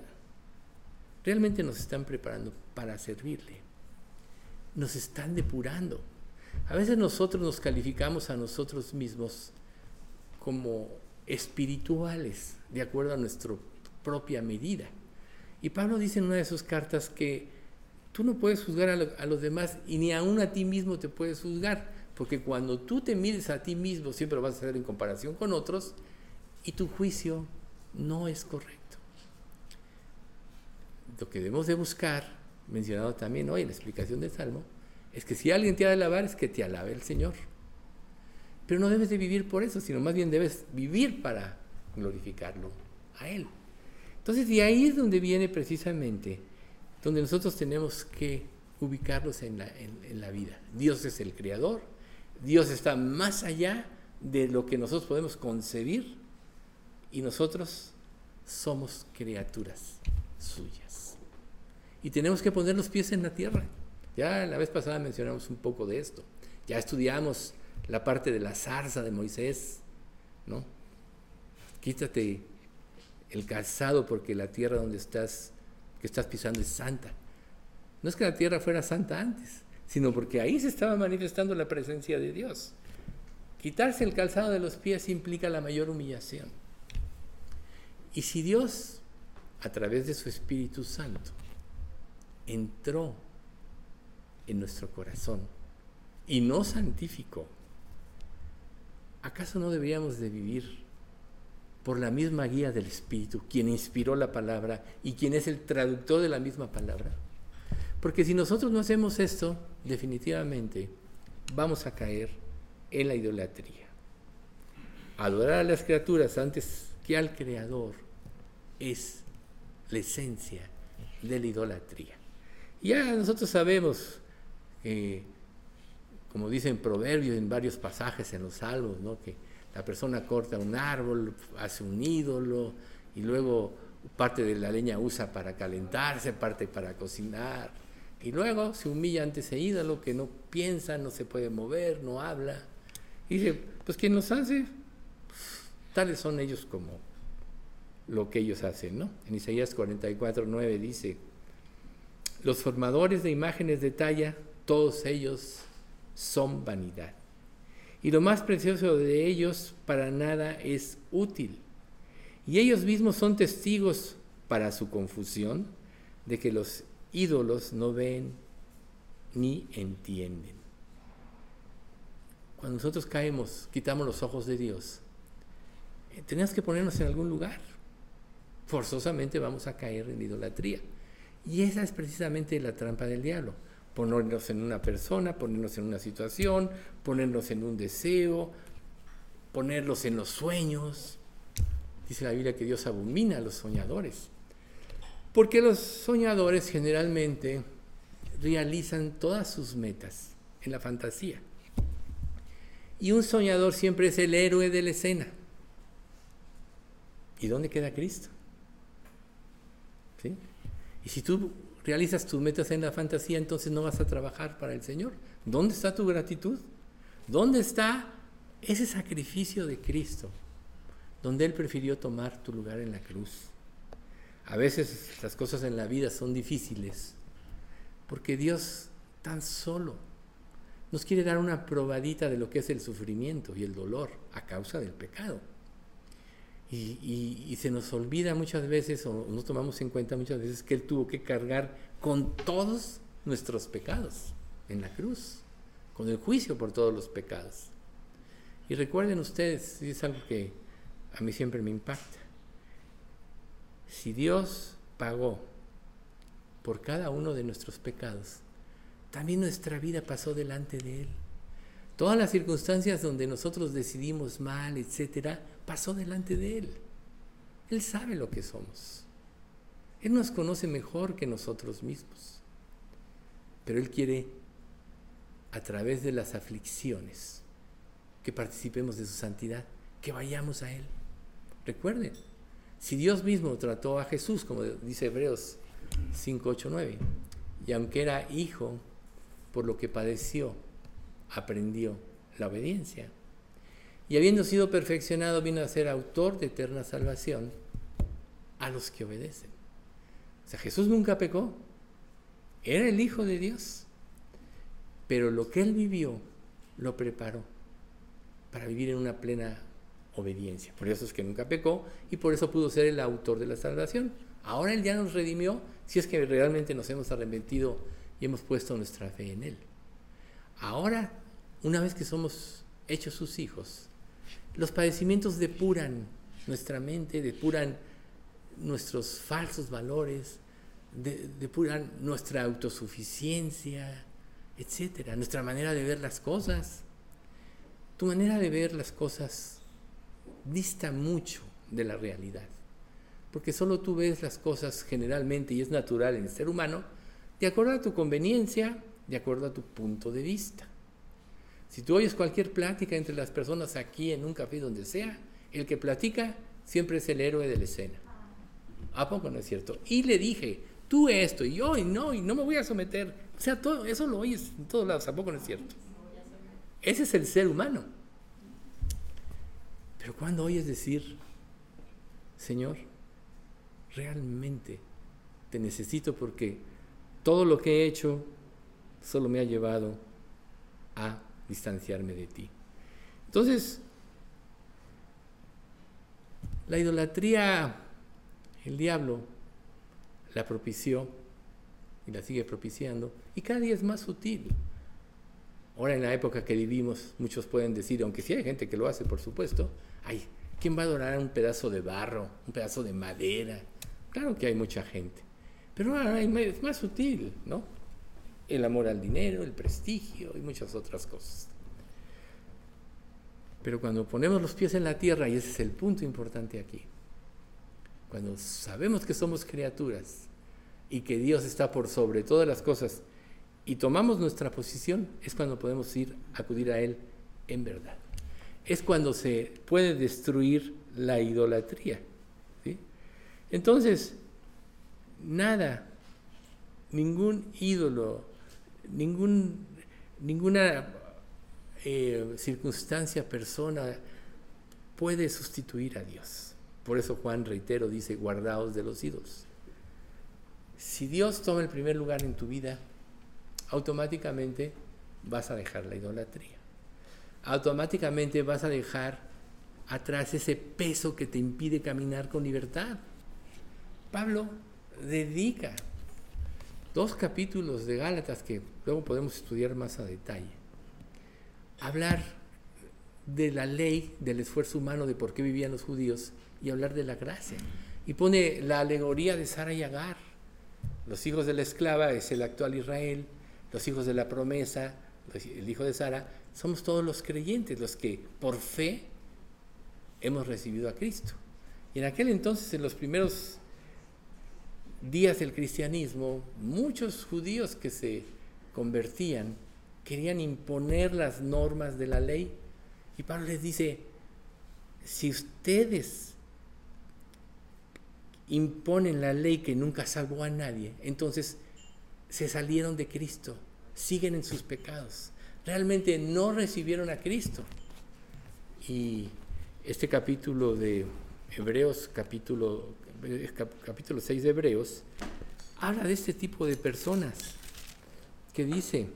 realmente nos están preparando para servirle, nos están depurando. A veces nosotros nos calificamos a nosotros mismos como espirituales, de acuerdo a nuestra propia medida. Y Pablo dice en una de sus cartas que tú no puedes juzgar a, los demás y ni aún a ti mismo te puedes juzgar, porque cuando tú te mides a ti mismo siempre vas a hacer en comparación con otros y tu juicio no es correcto. Lo que debemos de buscar, mencionado también hoy en la explicación del Salmo, es que si alguien te ha de alabar, es que te alabe el Señor. Pero no debes de vivir por eso, sino más bien debes vivir para glorificarlo a Él. Entonces, de ahí es donde viene precisamente, donde nosotros tenemos que ubicarlos en la, en, la vida. Dios es el creador, Dios está más allá de lo que nosotros podemos concebir y nosotros somos criaturas suyas. Y tenemos que poner los pies en la tierra. Ya la vez pasada mencionamos un poco de esto. Ya estudiamos la parte de la zarza de Moisés, ¿no? Quítate el calzado porque la tierra donde estás, que estás pisando es santa. No es que la tierra fuera santa antes, sino porque ahí se estaba manifestando la presencia de Dios. Quitarse el calzado de los pies implica la mayor humillación. Y si Dios, a través de su Espíritu Santo, entró en nuestro corazón y nos santificó, ¿acaso no deberíamos de vivir por la misma guía del Espíritu, quien inspiró la palabra y quien es el traductor de la misma palabra? Porque si nosotros no hacemos esto, definitivamente vamos a caer en la idolatría. Adorar a las criaturas antes que al Creador es la esencia de la idolatría. Ya nosotros sabemos que como dicen proverbios en varios pasajes en los salmos, ¿no? que la persona corta un árbol, hace un ídolo y luego parte de la leña usa para calentarse, parte para cocinar y luego se humilla ante ese ídolo que no piensa, no se puede mover, no habla. Y dice, pues ¿quién los hace? Tales son ellos como lo que ellos hacen, ¿no? En Isaías 44, 9 dice, los formadores de imágenes de talla, todos ellos son vanidad. Y lo más precioso de ellos para nada es útil. Y ellos mismos son testigos para su confusión de que los ídolos no ven ni entienden. Cuando nosotros caemos, quitamos los ojos de Dios, eh, tenemos que ponernos en algún lugar. Forzosamente vamos a caer en idolatría. Y esa es precisamente la trampa del diablo ponernos en una persona, ponernos en una situación, ponernos en un deseo, ponerlos en los sueños. Dice la Biblia que Dios abomina a los soñadores. Porque los soñadores generalmente realizan todas sus metas en la fantasía. Y un soñador siempre es el héroe de la escena. ¿Y dónde queda Cristo? ¿Sí? Y si tú realizas tus metas en la fantasía, entonces no vas a trabajar para el Señor. ¿Dónde está tu gratitud? ¿Dónde está ese sacrificio de Cristo? Donde Él prefirió tomar tu lugar en la cruz. A veces las cosas en la vida son difíciles, porque Dios tan solo nos quiere dar una probadita de lo que es el sufrimiento y el dolor a causa del pecado. Y, se nos olvida muchas veces, o no tomamos en cuenta muchas veces, que Él tuvo que cargar con todos nuestros pecados en la cruz, con el juicio por todos los pecados. Y recuerden ustedes, es algo que a mí siempre me impacta, si Dios pagó por cada uno de nuestros pecados, también nuestra vida pasó delante de Él. Todas las circunstancias donde nosotros decidimos mal, etcétera, pasó delante de Él. Él sabe lo que somos. Él nos conoce mejor que nosotros mismos. Pero Él quiere, a través de las aflicciones, que participemos de su santidad, que vayamos a Él. Recuerden, si Dios mismo trató a Jesús, como dice Hebreos 5, 8, 9, y aunque era hijo, por lo que padeció, aprendió la obediencia. Y habiendo sido perfeccionado, vino a ser autor de eterna salvación a los que obedecen. O sea, Jesús nunca pecó. Era el Hijo de Dios. Pero lo que él vivió lo preparó para vivir en una plena obediencia. Por eso es que nunca pecó y por eso pudo ser el autor de la salvación. Ahora Él ya nos redimió si es que realmente nos hemos arrepentido y hemos puesto nuestra fe en Él. Ahora, una vez que somos hechos sus hijos, los padecimientos depuran nuestra mente, depuran nuestros falsos valores, depuran nuestra autosuficiencia, etcétera, nuestra manera de ver las cosas. Tu manera de ver las cosas dista mucho de la realidad, porque solo tú ves las cosas generalmente, y es natural en el ser humano, de acuerdo a tu conveniencia, de acuerdo a tu punto de vista. Si tú oyes cualquier plática entre las personas aquí en un café donde sea, el que platica siempre es el héroe de la escena. ¿A poco no es cierto? Y le dije, tú esto, y yo, y no, y no me voy a someter. O sea, todo eso lo oyes en todos lados, ¿a poco no es cierto? Ese es el ser humano. Pero cuando oyes decir, Señor, realmente te necesito porque todo lo que he hecho solo me ha llevado a distanciarme de ti. Entonces, la idolatría, el diablo la propició y la sigue propiciando y cada día es más sutil. Ahora en la época que vivimos, muchos pueden decir, aunque sí hay gente que lo hace, por supuesto, ay, ¿quién va a adorar un pedazo de barro, un pedazo de madera? Claro que hay mucha gente. Pero es más sutil, ¿no? El amor al dinero, el prestigio y muchas otras cosas. Pero cuando ponemos los pies en la tierra, y ese es el punto importante aquí, cuando sabemos que somos criaturas y que Dios está por sobre todas las cosas y tomamos nuestra posición, es cuando podemos ir, acudir a Él en verdad. Es cuando se puede destruir la idolatría. Entonces, nada, ningún ídolo, ningún, ninguna eh, circunstancia, persona puede sustituir a Dios. Por eso Juan, reitero, dice, guardaos de los ídolos. Si Dios toma el primer lugar en tu vida, automáticamente vas a dejar la idolatría. Automáticamente vas a dejar atrás ese peso que te impide caminar con libertad. Pablo dedica dos capítulos de Gálatas que luego podemos estudiar más a detalle. Hablar de la ley, del esfuerzo humano, de por qué vivían los judíos y hablar de la gracia. Y pone la alegoría de Sara y Agar. Los hijos de la esclava es el actual Israel, los hijos de la promesa, el hijo de Sara, somos todos los creyentes, los que por fe hemos recibido a Cristo. Y en aquel entonces, en los primeros días del cristianismo, muchos judíos que se convertían querían imponer las normas de la ley Y Pablo les dice, si ustedes imponen la ley que nunca salvó a nadie, entonces se salieron de Cristo, siguen en sus pecados, realmente no recibieron a Cristo. Y este capítulo de Hebreos, capítulo, capítulo 6 de Hebreos, habla de este tipo de personas que dice,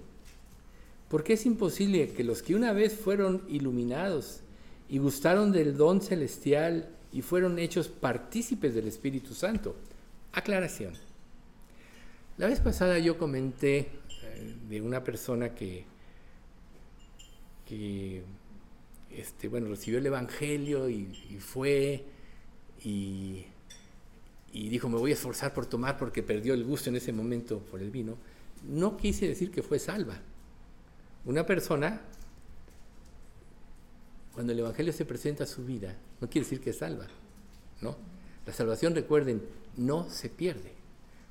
porque es imposible que los que una vez fueron iluminados y gustaron del don celestial y fueron hechos partícipes del Espíritu Santo. Aclaración. La vez pasada yo comenté eh, de una persona que, que este, bueno, recibió el Evangelio y, fue y, y, dijo, me voy a esforzar por tomar porque perdió el gusto en ese momento por el vino. No quise decir que fue salva. Una persona cuando el Evangelio se presenta a su vida, no quiere decir que es salva, ¿no? La salvación, recuerden, no se pierde,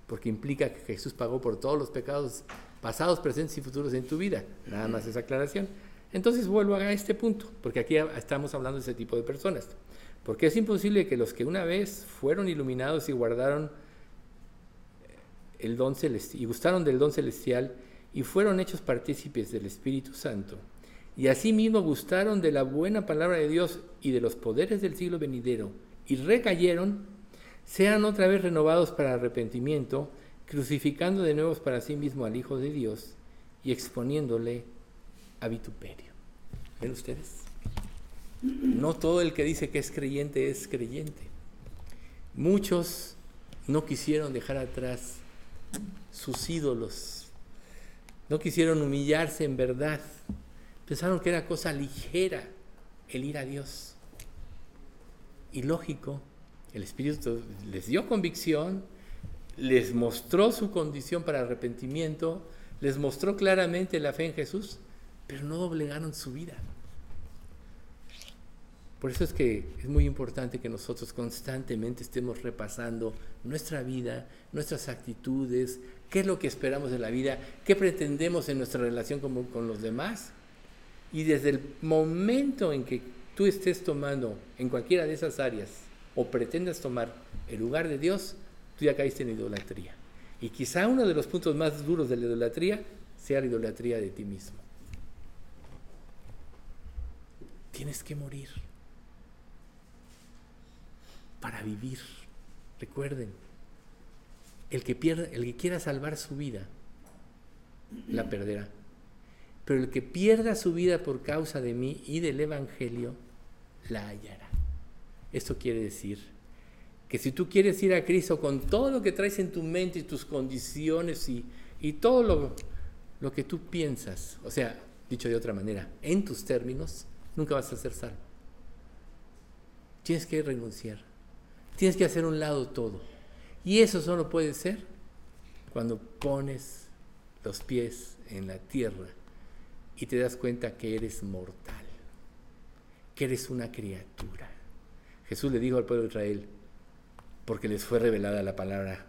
porque implica que Jesús pagó por todos los pecados pasados, presentes y futuros en tu vida. Nada más esa aclaración. Entonces vuelvo a este punto, porque aquí estamos hablando de ese tipo de personas. Porque es imposible que los que una vez fueron iluminados y guardaron el don celestial y gustaron del don celestial y fueron hechos partícipes del Espíritu Santo, y asimismo gustaron de la buena palabra de Dios y de los poderes del siglo venidero, y recayeron, sean otra vez renovados para arrepentimiento, crucificando de nuevo para sí mismo al Hijo de Dios y exponiéndole a vituperio. ¿Ven ustedes? No todo el que dice que es creyente es creyente. Muchos no quisieron dejar atrás sus ídolos, no quisieron humillarse en verdad Pensaron que era cosa ligera el ir a Dios. Y lógico, el Espíritu les dio convicción, les mostró su condición para arrepentimiento, les mostró claramente la fe en Jesús, pero no doblegaron su vida. Por eso es que es muy importante que nosotros constantemente estemos repasando nuestra vida, nuestras actitudes, qué es lo que esperamos de la vida, qué pretendemos en nuestra relación con, con los demás y desde el momento en que tú estés tomando en cualquiera de esas áreas o pretendas tomar el lugar de Dios, tú ya caíste en idolatría. Y quizá uno de los puntos más duros de la idolatría sea la idolatría de ti mismo. Tienes que morir para vivir. Recuerden, el que, pierda, el que quiera salvar su vida, la perderá pero el que pierda su vida por causa de mí y del Evangelio, la hallará. Esto quiere decir que si tú quieres ir a Cristo con todo lo que traes en tu mente y tus condiciones y, y todo lo, lo que tú piensas, o sea, dicho de otra manera, en tus términos, nunca vas a ser salvo. Tienes que renunciar, tienes que hacer un lado todo. Y eso solo puede ser cuando pones los pies en la tierra y te das cuenta que eres mortal, que eres una criatura. Jesús le dijo al pueblo de Israel, porque les fue revelada la palabra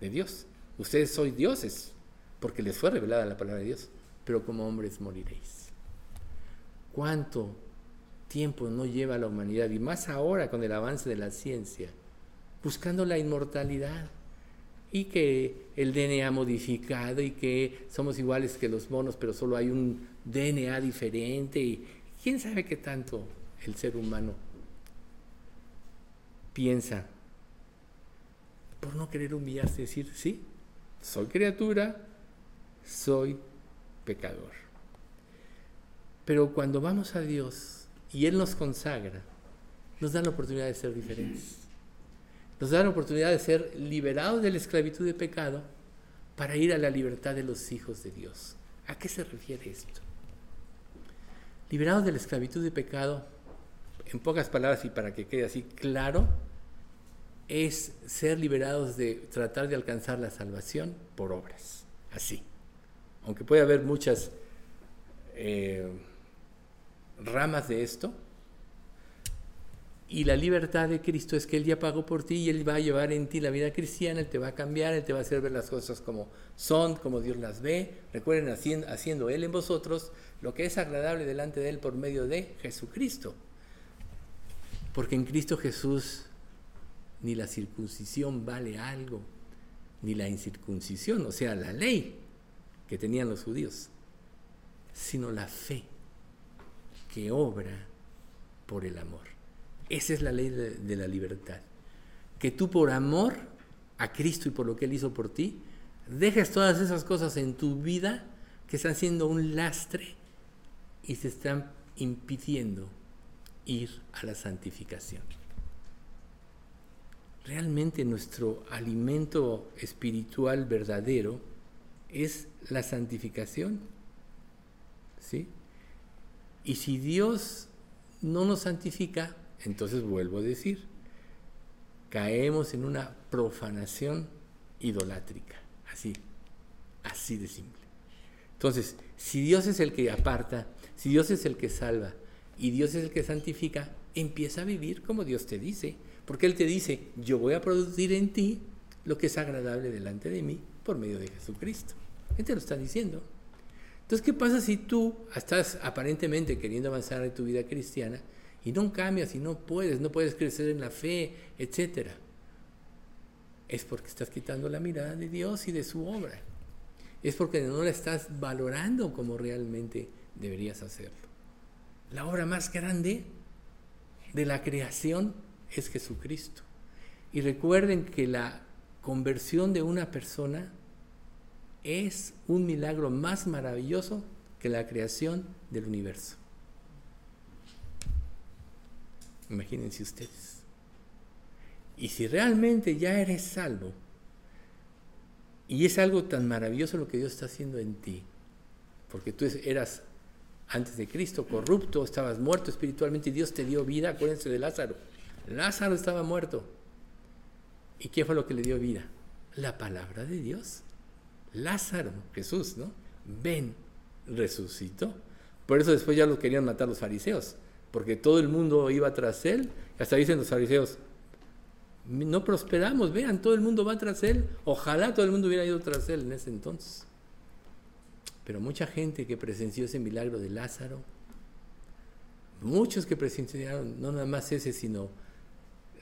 de Dios. Ustedes sois dioses, porque les fue revelada la palabra de Dios, pero como hombres moriréis. ¿Cuánto tiempo no lleva la humanidad, y más ahora con el avance de la ciencia, buscando la inmortalidad? y que el DNA modificado y que somos iguales que los monos, pero solo hay un DNA diferente y quién sabe qué tanto el ser humano piensa por no querer humillarse, decir, sí, soy criatura, soy pecador. Pero cuando vamos a Dios y Él nos consagra, nos da la oportunidad de ser diferentes nos da la oportunidad de ser liberados de la esclavitud de pecado para ir a la libertad de los hijos de Dios. ¿A qué se refiere esto? Liberados de la esclavitud de pecado, en pocas palabras y para que quede así claro, es ser liberados de tratar de alcanzar la salvación por obras. Así. Aunque puede haber muchas eh, ramas de esto, Y la libertad de Cristo es que Él ya pagó por ti y Él va a llevar en ti la vida cristiana, Él te va a cambiar, Él te va a hacer ver las cosas como son, como Dios las ve. Recuerden, haciendo, haciendo Él en vosotros lo que es agradable delante de Él por medio de Jesucristo. Porque en Cristo Jesús ni la circuncisión vale algo, ni la incircuncisión, o sea, la ley que tenían los judíos, sino la fe que obra por el amor. Esa es la ley de, la libertad. Que tú por amor a Cristo y por lo que Él hizo por ti, dejes todas esas cosas en tu vida que están siendo un lastre y se están impidiendo ir a la santificación. Realmente nuestro alimento espiritual verdadero es la santificación. ¿Sí? Y si Dios no nos santifica, entonces vuelvo a decir, caemos en una profanación idolátrica, así, así de simple. Entonces, si Dios es el que aparta, si Dios es el que salva y Dios es el que santifica, empieza a vivir como Dios te dice, porque Él te dice, yo voy a producir en ti lo que es agradable delante de mí por medio de Jesucristo. Él te lo está diciendo. Entonces, ¿qué pasa si tú estás aparentemente queriendo avanzar en tu vida cristiana y no cambias y no puedes, no puedes crecer en la fe, etcétera? Es porque estás quitando la mirada de Dios y de su obra. Es porque no la estás valorando como realmente deberías hacerlo. La obra más grande de la creación es Jesucristo. Y recuerden que la conversión de una persona es un milagro más maravilloso que la creación del universo. Imagínense ustedes. Y si realmente ya eres salvo, y es algo tan maravilloso lo que Dios está haciendo en ti, porque tú eras antes de Cristo corrupto, estabas muerto espiritualmente y Dios te dio vida, acuérdense de Lázaro. Lázaro estaba muerto. ¿Y qué fue lo que le dio vida? La palabra de Dios. Lázaro, Jesús, ¿no? Ven, resucitó. Por eso después ya lo querían matar los fariseos, porque todo el mundo iba tras él. Hasta dicen los fariseos, no prosperamos, vean, todo el mundo va tras él. Ojalá todo el mundo hubiera ido tras él en ese entonces. Pero mucha gente que presenció ese milagro de Lázaro, muchos que presenciaron no nada más ese, sino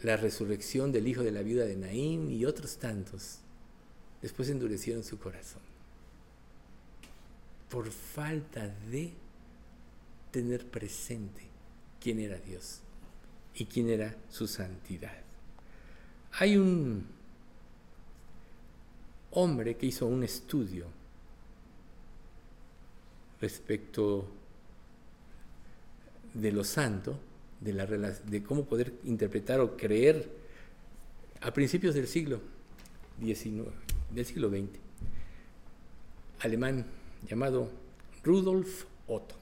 la resurrección del hijo de la viuda de Naín y otros tantos, después endurecieron su corazón. Por falta de tener presente quién era Dios y quién era su santidad. Hay un hombre que hizo un estudio respecto de lo santo, de, de cómo poder interpretar o creer a principios del siglo XIX, del siglo XX, alemán llamado Rudolf Otto.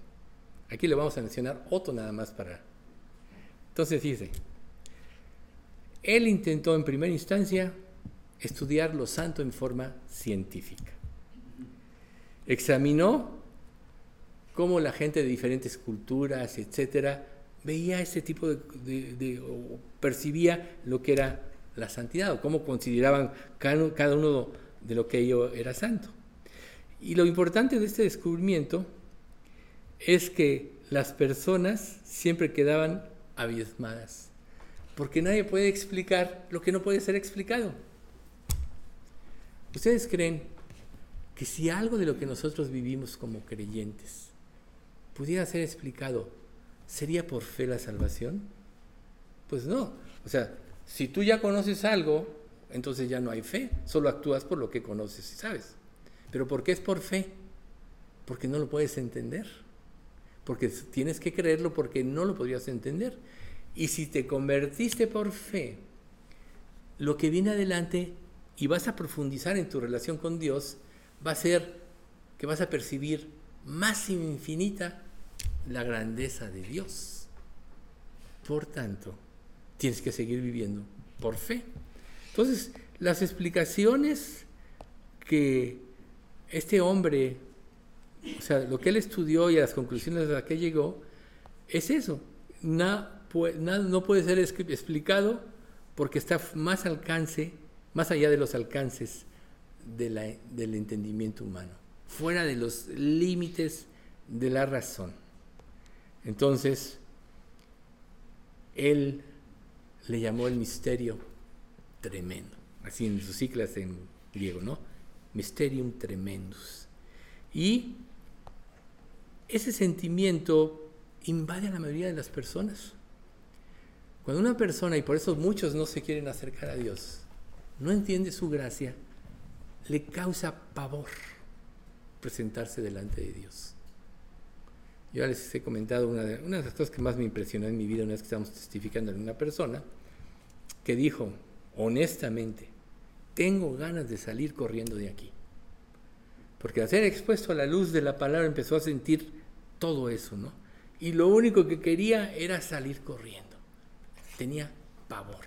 Aquí le vamos a mencionar Otto nada más para... Entonces dice, él intentó en primera instancia estudiar lo santo en forma científica. Examinó cómo la gente de diferentes culturas, etcétera, veía ese tipo de, o percibía lo que era la santidad o cómo consideraban cada uno de lo que ello era santo. Y lo importante de este descubrimiento es que las personas siempre quedaban abismadas, porque nadie puede explicar lo que no puede ser explicado. ¿Ustedes creen que si algo de lo que nosotros vivimos como creyentes pudiera ser explicado, ¿sería por fe la salvación? Pues no. O sea, si tú ya conoces algo, entonces ya no hay fe, solo actúas por lo que conoces y sabes. Pero ¿por qué es por fe? Porque no lo puedes entender. Porque tienes que creerlo porque no lo podrías entender. Y si te convertiste por fe, lo que viene adelante y vas a profundizar en tu relación con Dios, va a ser que vas a percibir más infinita la grandeza de Dios. Por tanto, tienes que seguir viviendo por fe. Entonces, las explicaciones que este hombre, o sea, lo que él estudió y las conclusiones a las que llegó, es eso. no puede ser explicado porque está más alcance, más allá de los alcances del entendimiento humano, fuera de los límites de la razón. Entonces, él le llamó el misterio tremendo, así en sus ciclas en griego, ¿no? Mysterium tremendus. Y ese sentimiento invade a la mayoría de las personas. Cuando una persona, y por eso muchos no se quieren acercar a Dios, no entiende su gracia, le causa pavor presentarse delante de Dios. Yo les he comentado una de, una de las cosas que más me impresionó en mi vida una vez que estábamos testificando en una persona que dijo, honestamente, tengo ganas de salir corriendo de aquí. Porque al ser expuesto a la luz de la palabra empezó a sentir todo eso, ¿no? Y lo único que quería era salir corriendo. Tenía pavor.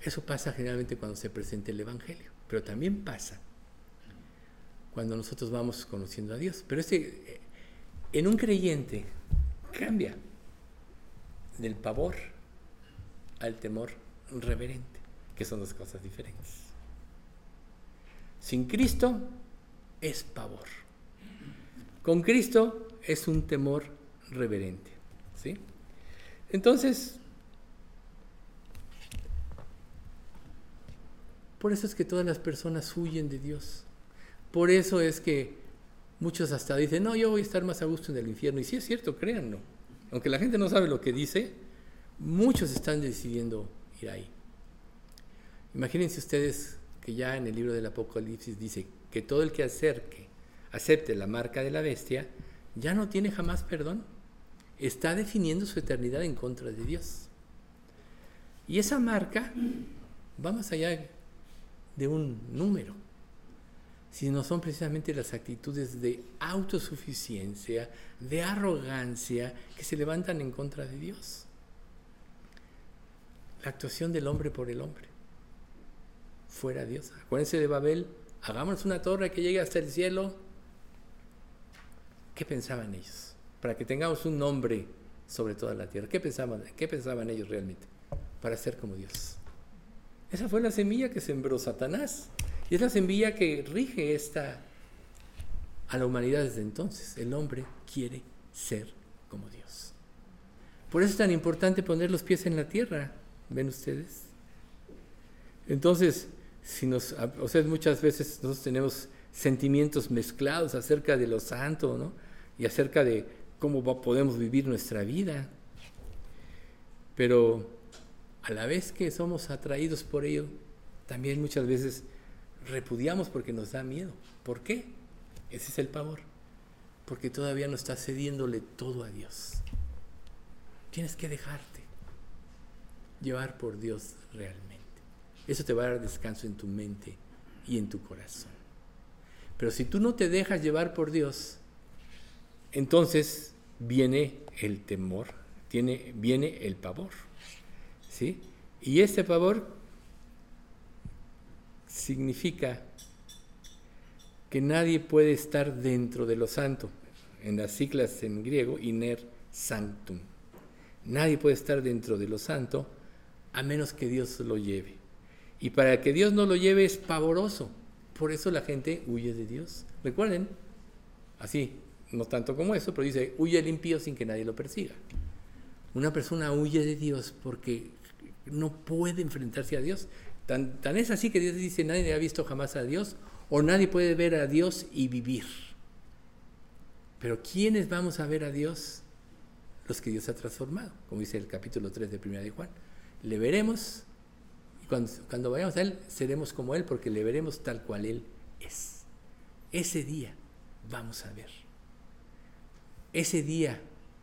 Eso pasa generalmente cuando se presenta el Evangelio, pero también pasa cuando nosotros vamos conociendo a Dios. Pero ese, eh, en un creyente cambia del pavor al temor reverente, que son dos cosas diferentes. Sin Cristo es pavor. Con Cristo es un temor reverente. ¿sí? Entonces, por eso es que todas las personas huyen de Dios. Por eso es que muchos hasta dicen, no, yo voy a estar más a gusto en el infierno. Y sí es cierto, créanlo. Aunque la gente no sabe lo que dice, muchos están decidiendo ir ahí. Imagínense ustedes que ya en el libro del Apocalipsis dice que todo el que acerque, acepte la marca de la bestia, ya no tiene jamás perdón. Está definiendo su eternidad en contra de Dios. Y esa marca va más allá de un número sino son precisamente las actitudes de autosuficiencia, de arrogancia, que se levantan en contra de Dios. La actuación del hombre por el hombre. Fuera Dios. Acuérdense de Babel, hagámonos una torre que llegue hasta el cielo. ¿Qué pensaban ellos? Para que tengamos un nombre sobre toda la tierra. ¿Qué pensaban, qué pensaban ellos realmente? Para ser como Dios. Esa fue la semilla que sembró Satanás. Y es la semilla que rige esta a la humanidad desde entonces. El hombre quiere ser como Dios. Por eso es tan importante poner los pies en la tierra, ¿ven ustedes? Entonces, si nos, o muchas veces nosotros tenemos sentimientos mezclados acerca de lo santo, ¿no? Y acerca de cómo podemos vivir nuestra vida. Pero a la vez que somos atraídos por ello, también muchas veces repudiamos porque nos da miedo. ¿Por qué? Ese es el pavor. Porque todavía no estás cediéndole todo a Dios. Tienes que dejarte llevar por Dios realmente. Eso te va a dar descanso en tu mente y en tu corazón. Pero si tú no te dejas llevar por Dios, entonces viene el temor, tiene, viene el pavor. ¿sí? Y este pavor significa que nadie puede estar dentro de lo santo. En las siglas en griego, iner sanctum. Nadie puede estar dentro de lo santo a menos que Dios lo lleve. Y para que Dios no lo lleve es pavoroso. Por eso la gente huye de Dios. Recuerden, así, no tanto como eso, pero dice, huye el impío sin que nadie lo persiga. Una persona huye de Dios porque no puede enfrentarse a Dios. Tan, es así que Dios dice, nadie ha visto jamás a Dios o nadie puede ver a Dios y vivir. Pero ¿quiénes vamos a ver a Dios? Los que Dios ha transformado, como dice el capítulo 3 de 1 de Juan. Le veremos y cuando, cuando vayamos a Él seremos como Él porque le veremos tal cual Él es. Ese día vamos a ver. Ese día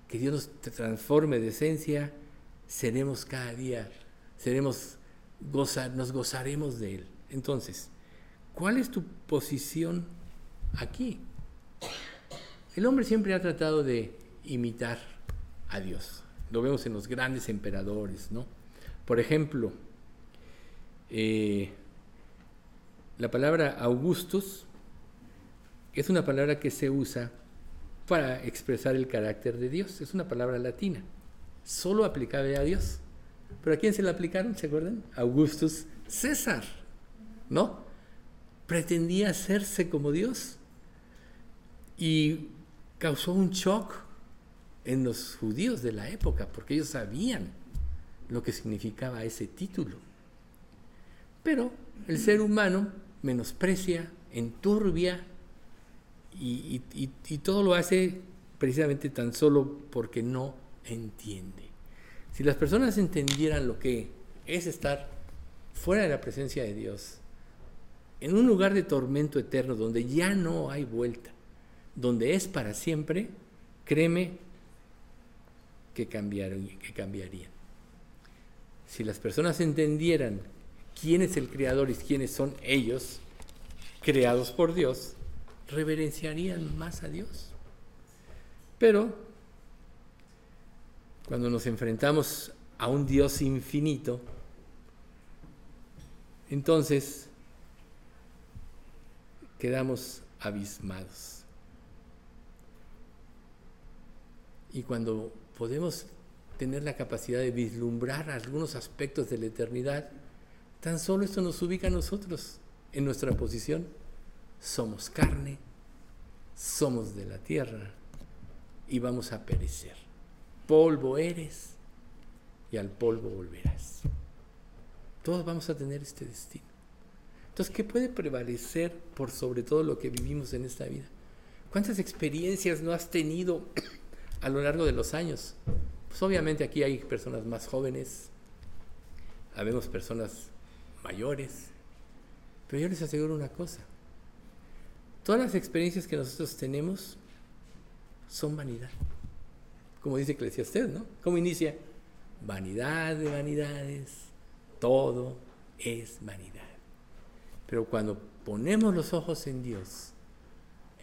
que Dios nos transforme de esencia, seremos cada día, seremos nos gozaremos de Él. Entonces, ¿cuál es tu posición aquí? El hombre siempre ha tratado de imitar a Dios. Lo vemos en los grandes emperadores, ¿no? Por ejemplo, eh, la palabra Augustus es una palabra que se usa para expresar el carácter de Dios. Es una palabra latina, solo aplicable a Dios. ¿Pero a quién se la aplicaron? ¿Se acuerdan? Augustus César, ¿no? Pretendía hacerse como Dios y causó un shock en los judíos de la época, porque ellos sabían lo que significaba ese título. Pero el ser humano menosprecia, enturbia y, y, todo lo hace precisamente tan solo porque no entiende. Si las personas entendieran lo que es estar fuera de la presencia de Dios, en un lugar de tormento eterno donde ya no hay vuelta, donde es para siempre, créeme que cambiaron que cambiarían. Si las personas entendieran quién es el creador y quiénes son ellos, creados por Dios, reverenciarían más a Dios. Pero cuando nos enfrentamos a un Dios infinito, entonces quedamos abismados. Y cuando podemos tener la capacidad de vislumbrar algunos aspectos de la eternidad, tan solo esto nos ubica a nosotros en nuestra posición. Somos carne, somos de la tierra y vamos a perecer. Polvo eres y al polvo volverás. Todos vamos a tener este destino. Entonces, ¿qué puede prevalecer por sobre todo lo que vivimos en esta vida? ¿Cuántas experiencias no has tenido a lo largo de los años? Pues obviamente aquí hay personas más jóvenes, habemos personas mayores, pero yo les aseguro una cosa, todas las experiencias que nosotros tenemos son vanidad. Como dice Eclesiastes, ¿no? ¿Cómo inicia? Vanidad de vanidades, todo es vanidad. Pero cuando ponemos los ojos en Dios,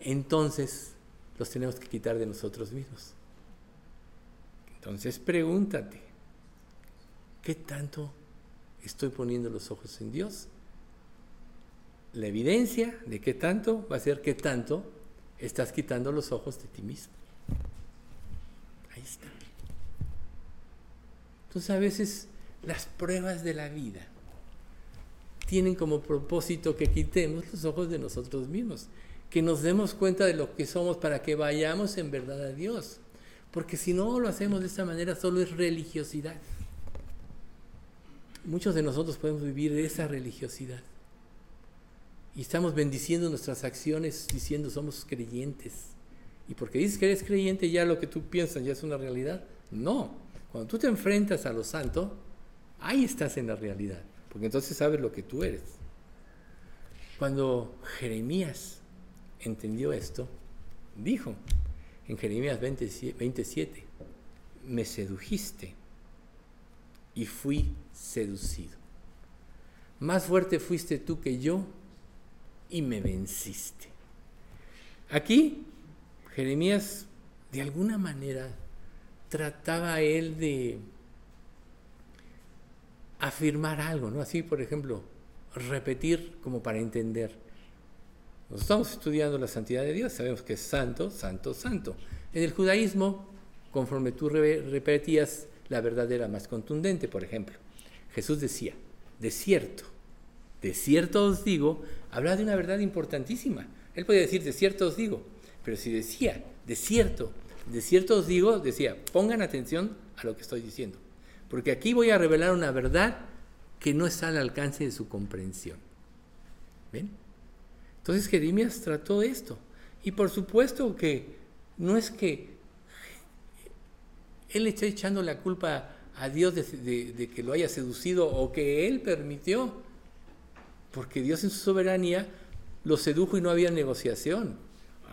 entonces los tenemos que quitar de nosotros mismos. Entonces pregúntate, ¿qué tanto estoy poniendo los ojos en Dios? La evidencia de qué tanto va a ser qué tanto estás quitando los ojos de ti mismo. Entonces a veces las pruebas de la vida tienen como propósito que quitemos los ojos de nosotros mismos, que nos demos cuenta de lo que somos para que vayamos en verdad a Dios. Porque si no lo hacemos de esta manera, solo es religiosidad. Muchos de nosotros podemos vivir esa religiosidad. Y estamos bendiciendo nuestras acciones diciendo somos creyentes. Y porque dices que eres creyente, ya lo que tú piensas ya es una realidad. No. Cuando tú te enfrentas a lo santo, ahí estás en la realidad. Porque entonces sabes lo que tú eres. Cuando Jeremías entendió esto, dijo, en Jeremías 27, me sedujiste y fui seducido. Más fuerte fuiste tú que yo y me venciste. Aquí Jeremías de alguna manera trataba él de afirmar algo, ¿no? Así, por ejemplo, repetir como para entender. Nos estamos estudiando la santidad de Dios, sabemos que es santo, santo, santo. En el judaísmo, conforme tú repetías, la verdad era más contundente, por ejemplo. Jesús decía, de cierto, de cierto os digo, habla de una verdad importantísima. Él podía decir, de cierto os digo, pero si decía, de cierto, de cierto os digo, decía, pongan atención a lo que estoy diciendo. Porque aquí voy a revelar una verdad que no está al alcance de su comprensión. ¿Ven? Entonces Jeremías trató esto. Y por supuesto que no es que él esté echando la culpa a Dios de, que lo haya seducido o que él permitió, porque Dios en su soberanía lo sedujo y no había negociación.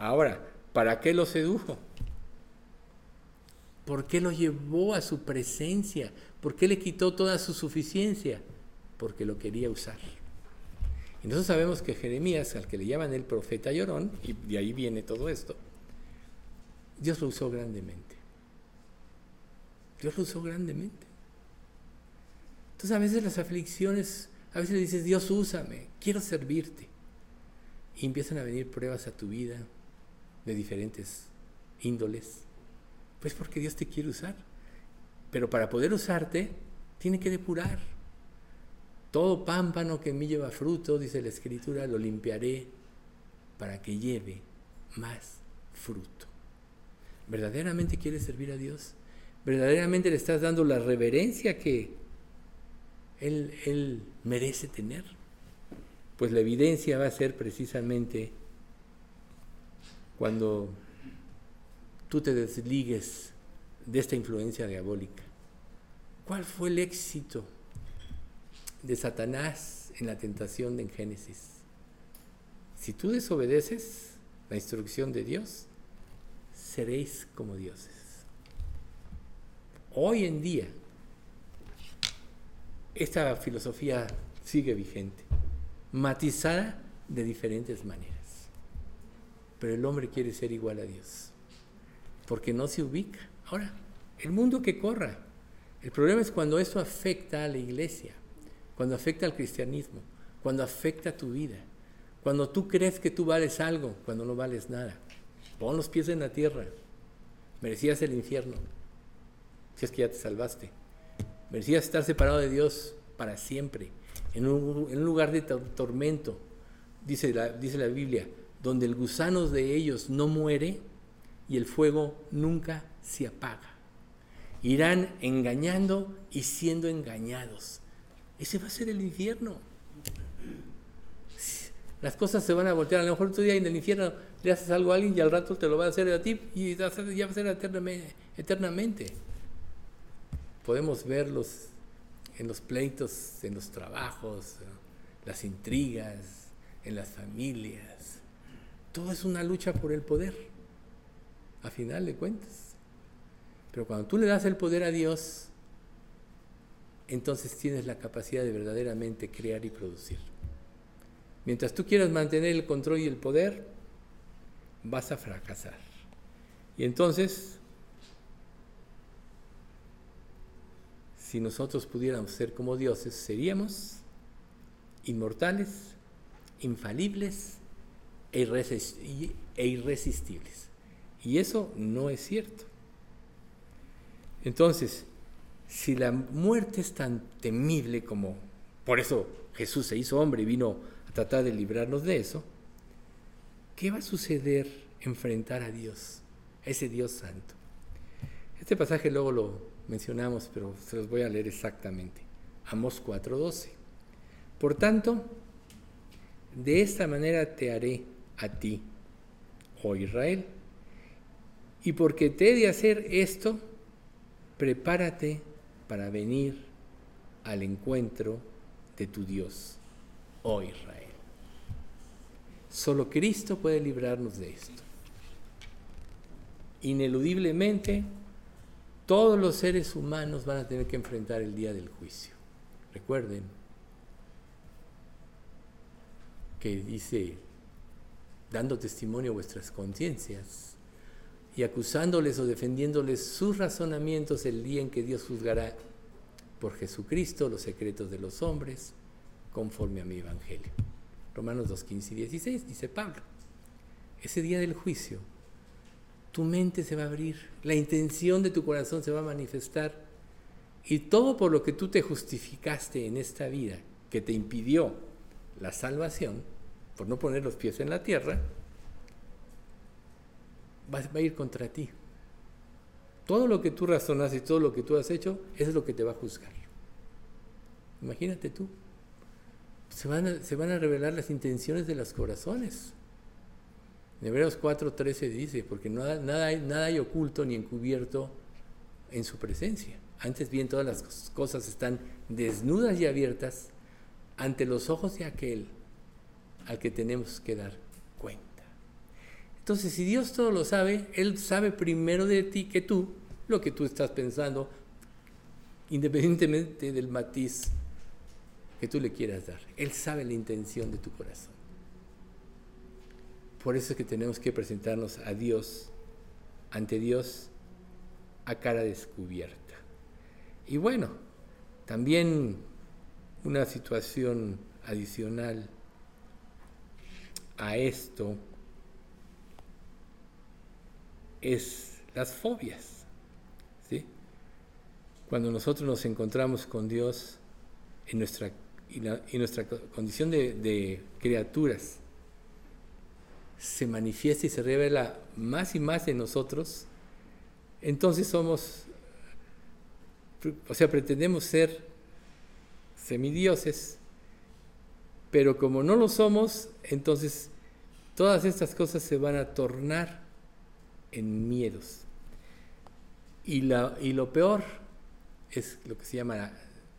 Ahora, ¿para qué lo sedujo? ¿Por qué lo llevó a su presencia? ¿Por qué le quitó toda su suficiencia? Porque lo quería usar. Y nosotros sabemos que Jeremías, al que le llaman el profeta llorón, y de ahí viene todo esto, Dios lo usó grandemente. Dios lo usó grandemente. Entonces a veces las aflicciones, a veces le dices, Dios úsame, quiero servirte. Y empiezan a venir pruebas a tu vida de diferentes índoles? Pues porque Dios te quiere usar. Pero para poder usarte, tiene que depurar. Todo pámpano que en mí lleva fruto, dice la Escritura, lo limpiaré para que lleve más fruto. ¿Verdaderamente quieres servir a Dios? ¿Verdaderamente le estás dando la reverencia que Él, él merece tener? Pues la evidencia va a ser precisamente cuando tú te desligues de esta influencia diabólica. ¿Cuál fue el éxito de Satanás en la tentación en Génesis? Si tú desobedeces la instrucción de Dios, seréis como dioses. Hoy en día, esta filosofía sigue vigente, matizada de diferentes maneras. Pero el hombre quiere ser igual a Dios, porque no se ubica. Ahora, el mundo que corra. El problema es cuando eso afecta a la iglesia, cuando afecta al cristianismo, cuando afecta a tu vida, cuando tú crees que tú vales algo, cuando no vales nada. Pon los pies en la tierra. Merecías el infierno, si es que ya te salvaste. Merecías estar separado de Dios para siempre, en un, lugar de tormento, dice la, dice la Biblia, donde el gusano de ellos no muere y el fuego nunca se apaga. Irán engañando y siendo engañados. Ese va a ser el infierno. Las cosas se van a voltear. A lo mejor otro día en el infierno le haces algo a alguien y al rato te lo va a hacer a ti y ya va a ser eternamente. Podemos verlos en los pleitos, en los trabajos, las intrigas, en las familias. Todo es una lucha por el poder, a final de cuentas. Pero cuando tú le das el poder a Dios, entonces tienes la capacidad de verdaderamente crear y producir. Mientras tú quieras mantener el control y el poder, vas a fracasar. Y entonces, si nosotros pudiéramos ser como dioses, seríamos inmortales, infalibles e, irresistibles. Y eso no es cierto. Entonces, si la muerte es tan temible como, por eso Jesús se hizo hombre y vino a tratar de librarnos de eso, ¿qué va a suceder enfrentar a Dios, a ese Dios santo? Este pasaje luego lo mencionamos, pero se los voy a leer exactamente. Amos 4:12. Por tanto, de esta manera te haré a ti, oh Israel, y porque te he de hacer esto, prepárate para venir al encuentro de tu Dios, oh Israel. Solo Cristo puede librarnos de esto. Ineludiblemente, todos los seres humanos van a tener que enfrentar el día del juicio. Recuerden que dice, dando testimonio a vuestras conciencias, y acusándoles o defendiéndoles sus razonamientos el día en que Dios juzgará por Jesucristo los secretos de los hombres, conforme a mi evangelio. Romanos 2, 15 y 16, dice Pablo. Ese día del juicio, tu mente se va a abrir, la intención de tu corazón se va a manifestar y todo por lo que tú te justificaste en esta vida, que te impidió la salvación, por no poner los pies en la tierra, va, a ir contra ti. Todo lo que tú razonas y todo lo que tú has hecho, es lo que te va a juzgar. Imagínate tú. Se van a, revelar las intenciones de los corazones. En Hebreos 4:13 dice, porque nada hay oculto ni encubierto en su presencia. Antes bien todas las cosas están desnudas y abiertas ante los ojos de aquel al que tenemos que dar entonces, si Dios todo lo sabe, Él sabe primero de ti que tú lo que tú estás pensando, independientemente del matiz que tú le quieras dar. Él sabe la intención de tu corazón. Por eso es que tenemos que presentarnos a Dios, ante Dios, a cara descubierta. Y bueno, también una situación adicional a esto es las fobias. ¿sí? Cuando nosotros nos encontramos con Dios en nuestra, en nuestra condición de, de criaturas, se manifiesta y se revela más y más en nosotros, entonces somos, o sea, pretendemos ser semidioses, pero como no lo somos, entonces todas estas cosas se van a tornar en miedos. Y, la, y lo peor es lo que se llama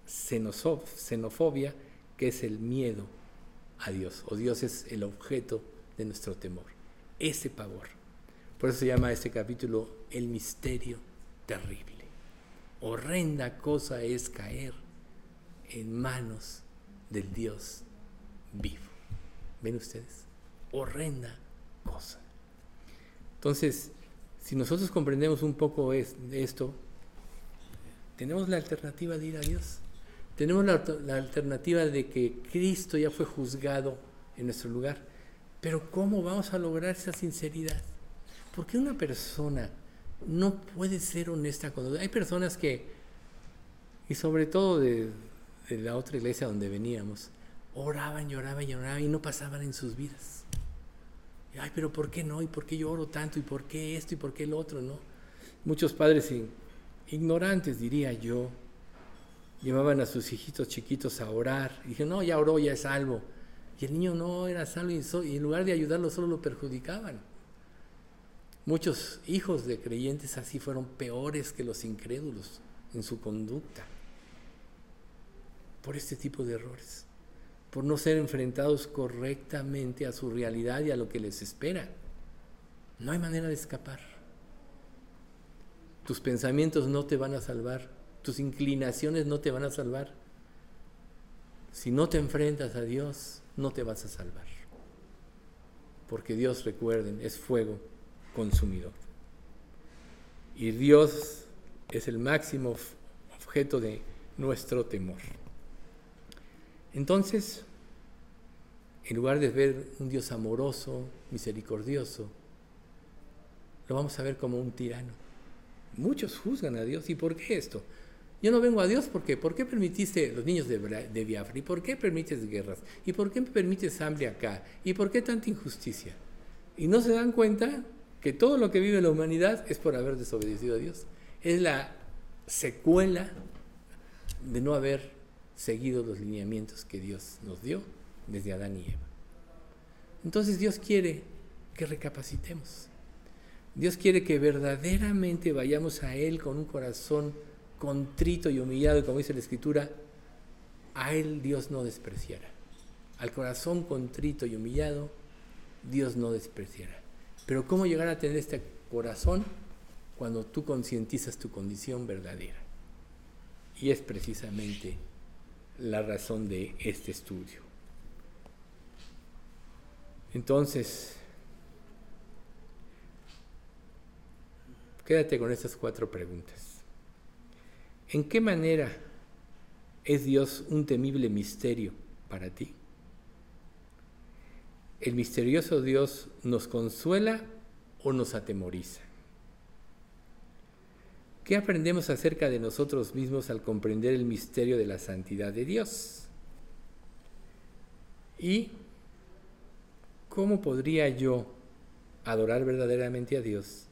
xenofobia, que es el miedo a Dios, o Dios es el objeto de nuestro temor, ese pavor. Por eso se llama este capítulo el misterio terrible. Horrenda cosa es caer en manos del Dios vivo. ¿Ven ustedes? Horrenda cosa. Entonces, si nosotros comprendemos un poco esto, tenemos la alternativa de ir a Dios. Tenemos la, alternativa de que Cristo ya fue juzgado en nuestro lugar. Pero ¿cómo vamos a lograr esa sinceridad? Porque una persona no puede ser honesta con Hay personas que, y sobre todo de, de la otra iglesia donde veníamos, oraban, lloraban, lloraban y no pasaban en sus vidas. Ay, pero ¿por qué no? ¿Y por qué yo oro tanto? ¿Y por qué esto? ¿Y por qué el otro? ¿No? Muchos padres ignorantes, diría yo, llevaban a sus hijitos chiquitos a orar. Y dije, no, ya oró, ya es salvo. Y el niño no era salvo y en lugar de ayudarlo solo lo perjudicaban. Muchos hijos de creyentes así fueron peores que los incrédulos en su conducta por este tipo de errores, por no ser enfrentados correctamente a su realidad y a lo que les espera. No hay manera de escapar. Tus pensamientos no te van a salvar, tus inclinaciones no te van a salvar. Si no te enfrentas a Dios, no te vas a salvar. Porque Dios, recuerden, es fuego consumidor. Y Dios es el máximo objeto de nuestro temor. Entonces, en lugar de ver un Dios amoroso, misericordioso, lo vamos a ver como un tirano. Muchos juzgan a Dios. ¿Y por qué esto? Yo no vengo a Dios porque ¿por qué permitiste los niños de, de Biafra? ¿Y por qué permites guerras? ¿Y por qué permites hambre acá? ¿Y por qué tanta injusticia? Y no se dan cuenta que todo lo que vive la humanidad es por haber desobedecido a Dios. Es la secuela de no haber seguido los lineamientos que Dios nos dio desde Adán y Eva. Entonces Dios quiere que recapacitemos. Dios quiere que verdaderamente vayamos a Él con un corazón contrito y humillado, como dice la Escritura, a Él Dios no despreciará. Al corazón contrito y humillado, Dios no despreciará. Pero ¿cómo llegar a tener este corazón cuando tú concientizas tu condición verdadera? Y es precisamente la razón de este estudio. Entonces, quédate con estas cuatro preguntas. ¿En qué manera es Dios un temible misterio para ti? ¿El misterioso Dios nos consuela o nos atemoriza? ¿Qué aprendemos acerca de nosotros mismos al comprender el misterio de la santidad de Dios? ¿Y cómo podría yo adorar verdaderamente a Dios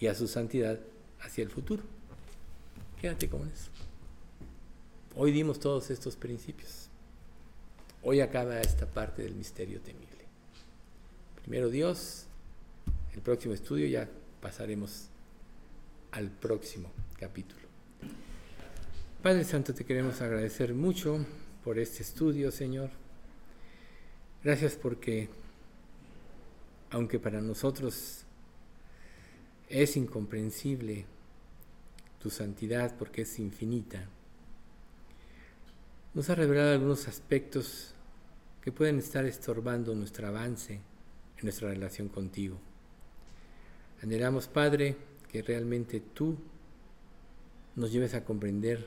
y a su santidad hacia el futuro? Quédate con eso. Hoy dimos todos estos principios. Hoy acaba esta parte del misterio temible. Primero Dios, el próximo estudio ya pasaremos al próximo capítulo. Padre Santo, te queremos agradecer mucho por este estudio, Señor. Gracias porque, aunque para nosotros es incomprensible tu santidad porque es infinita, nos ha revelado algunos aspectos que pueden estar estorbando nuestro avance en nuestra relación contigo. Anhelamos, Padre, que realmente tú nos lleves a comprender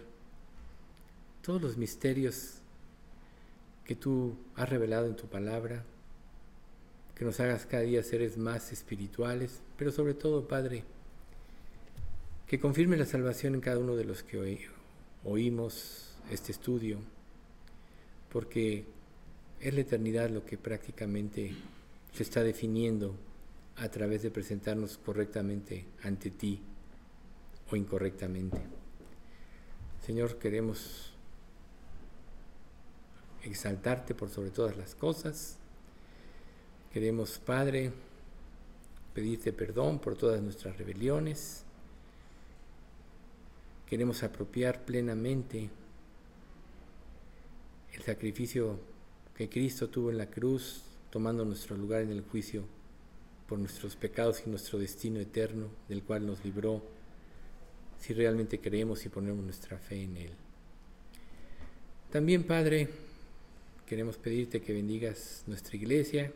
todos los misterios que tú has revelado en tu palabra, que nos hagas cada día seres más espirituales, pero sobre todo, Padre, que confirme la salvación en cada uno de los que oímos este estudio, porque es la eternidad lo que prácticamente se está definiendo a través de presentarnos correctamente ante ti o incorrectamente. Señor, queremos exaltarte por sobre todas las cosas. Queremos, Padre, pedirte perdón por todas nuestras rebeliones. Queremos apropiar plenamente el sacrificio que Cristo tuvo en la cruz, tomando nuestro lugar en el juicio por nuestros pecados y nuestro destino eterno, del cual nos libró, si realmente creemos y ponemos nuestra fe en Él. También, Padre, queremos pedirte que bendigas nuestra iglesia,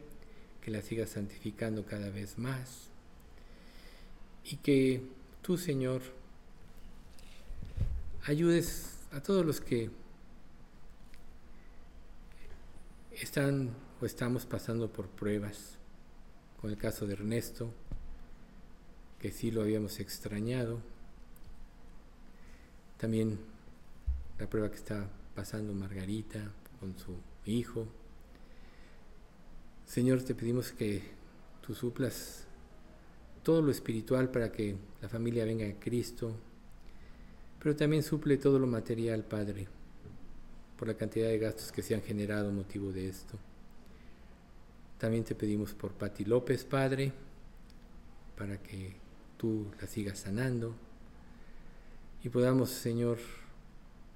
que la sigas santificando cada vez más y que tú, Señor, ayudes a todos los que están o estamos pasando por pruebas, con el caso de Ernesto, que sí lo habíamos extrañado, también la prueba que está pasando Margarita con su hijo. Señor, te pedimos que tú suplas todo lo espiritual para que la familia venga a Cristo, pero también suple todo lo material, Padre, por la cantidad de gastos que se han generado motivo de esto. También te pedimos por Pati López, Padre, para que tú la sigas sanando y podamos, Señor,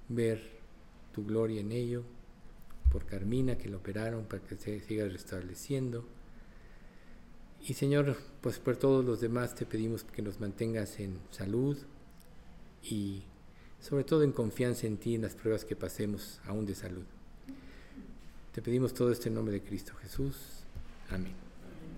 ver tu gloria en ello por Carmina, que lo operaron para que se siga restableciendo. Y Señor, pues por todos los demás te pedimos que nos mantengas en salud y sobre todo en confianza en ti en las pruebas que pasemos aún de salud. Te pedimos todo esto en nombre de Cristo Jesús. Amén.